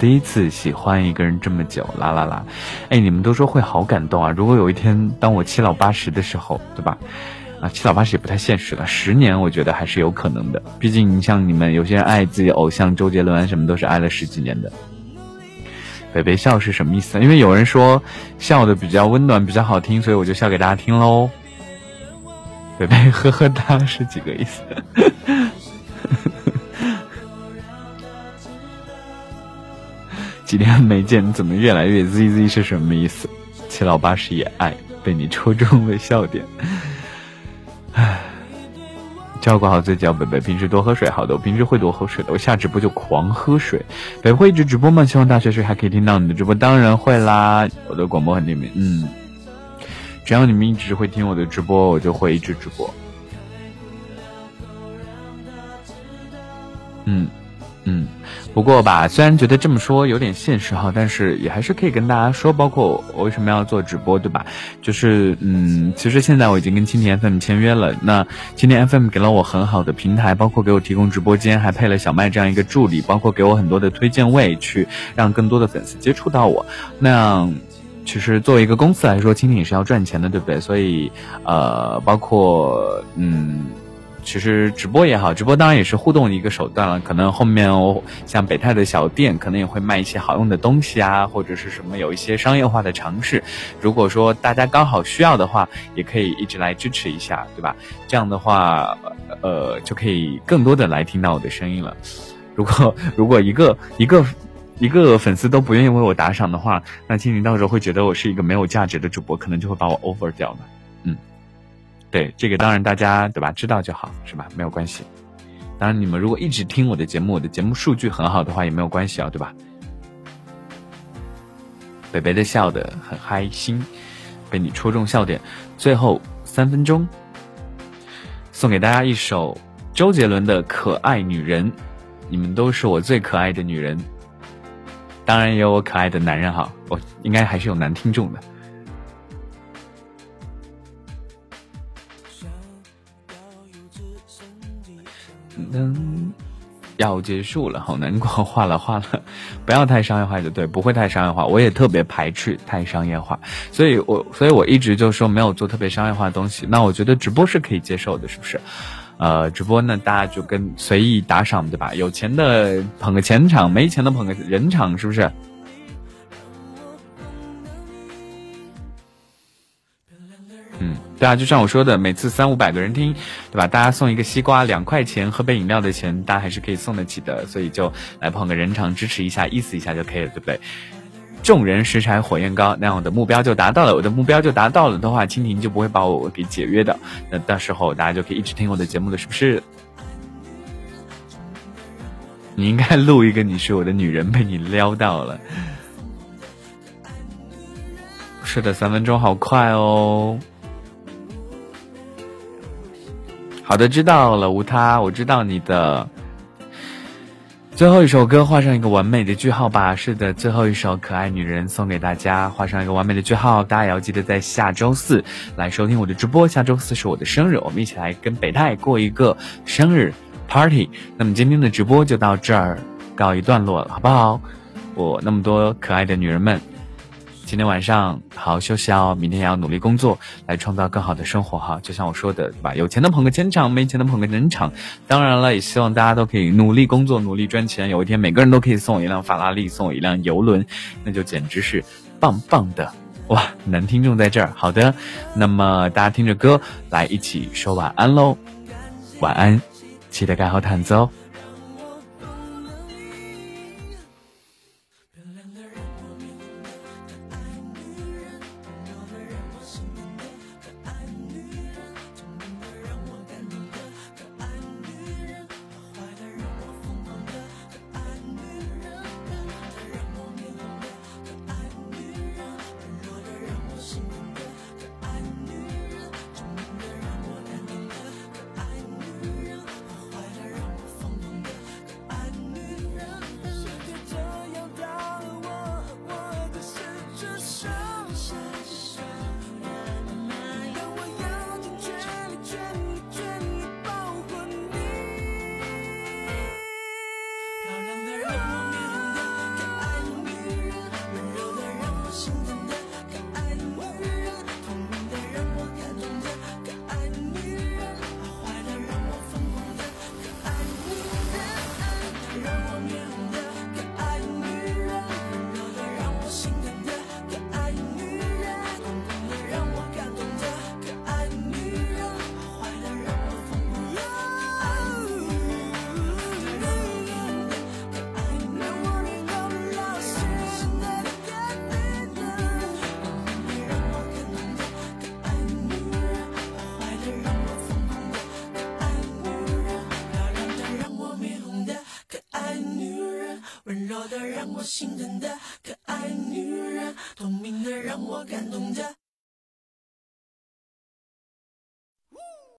第一次喜欢一个人这么久，啦啦啦！哎，你们都说会好感动啊！如果有一天当我七老八十的时候，对吧？啊，七老八十也不太现实了，十年我觉得还是有可能的。毕竟像你们有些人爱自己偶像周杰伦什么，都是爱了十几年的。北北笑是什么意思？因为有人说笑的比较温暖，比较好听，所以我就笑给大家听喽。北北呵呵哒是几个意思？几天没见，怎么越来越 Z Z 是什么意思？七老八十也爱被你戳中了笑点。唉，照顾好自己，北北平时多喝水。好的，我平时会多喝水的，我下直播就狂喝水。北会一直直播吗？希望大学时还可以听到你的直播，当然会啦。我的广播很灵敏，嗯，只要你们一直会听我的直播，我就会一直直播。嗯。嗯，不过吧，虽然觉得这么说有点现实哈，但是也还是可以跟大家说，包括我为什么要做直播，对吧？就是，嗯，其实现在我已经跟蜻蜓 FM 签约了，那蜻蜓 FM 给了我很好的平台，包括给我提供直播间，还配了小麦这样一个助理，包括给我很多的推荐位，去让更多的粉丝接触到我。那其实作为一个公司来说，蜻蜓也是要赚钱的，对不对？所以，呃，包括，嗯。其实直播也好，直播当然也是互动的一个手段了。可能后面哦，像北泰的小店，可能也会卖一些好用的东西啊，或者是什么有一些商业化的尝试。如果说大家刚好需要的话，也可以一直来支持一下，对吧？这样的话，呃，就可以更多的来听到我的声音了。如果 (laughs) 如果一个一个一个粉丝都不愿意为我打赏的话，那青云到时候会觉得我是一个没有价值的主播，可能就会把我 over 掉了。嗯。对这个当然大家对吧知道就好是吧没有关系，当然你们如果一直听我的节目，我的节目数据很好的话也没有关系啊对吧？北北的笑的很开心，被你戳中笑点。最后三分钟，送给大家一首周杰伦的《可爱女人》，你们都是我最可爱的女人，当然也有我可爱的男人哈，我应该还是有男听众的。能，要结束了，好难过，画了画了，不要太商业化就对，不会太商业化，我也特别排斥太商业化，所以我所以我一直就说没有做特别商业化的东西。那我觉得直播是可以接受的，是不是？呃，直播呢，大家就跟随意打赏，对吧？有钱的捧个钱场，没钱的捧个人场，是不是？嗯。对啊，就像我说的，每次三五百个人听，对吧？大家送一个西瓜，两块钱，喝杯饮料的钱，大家还是可以送得起的。所以就来捧个人场，支持一下，意思一下就可以了，对不对？众人拾柴火焰高，那样我的目标就达到了。我的目标就达到了的话，蜻蜓就不会把我给解约的。那到时候大家就可以一直听我的节目了，是不是？你应该录一个，你是我的女人，被你撩到了。是的，三分钟好快哦。好的，知道了，无他，我知道你的最后一首歌，画上一个完美的句号吧。是的，最后一首《可爱女人》送给大家，画上一个完美的句号。大家也要记得在下周四来收听我的直播。下周四是我的生日，我们一起来跟北泰过一个生日 party。那么今天的直播就到这儿告一段落了，好不好？我那么多可爱的女人们。今天晚上好好休息哦，明天也要努力工作，来创造更好的生活哈。就像我说的，对吧？有钱的捧个钱场，没钱的捧个人场。当然了，也希望大家都可以努力工作，努力赚钱。有一天，每个人都可以送我一辆法拉利，送我一辆游轮，那就简直是棒棒的哇！男听众在这儿，好的，那么大家听着歌来一起说晚安喽，晚安，记得盖好毯子哦。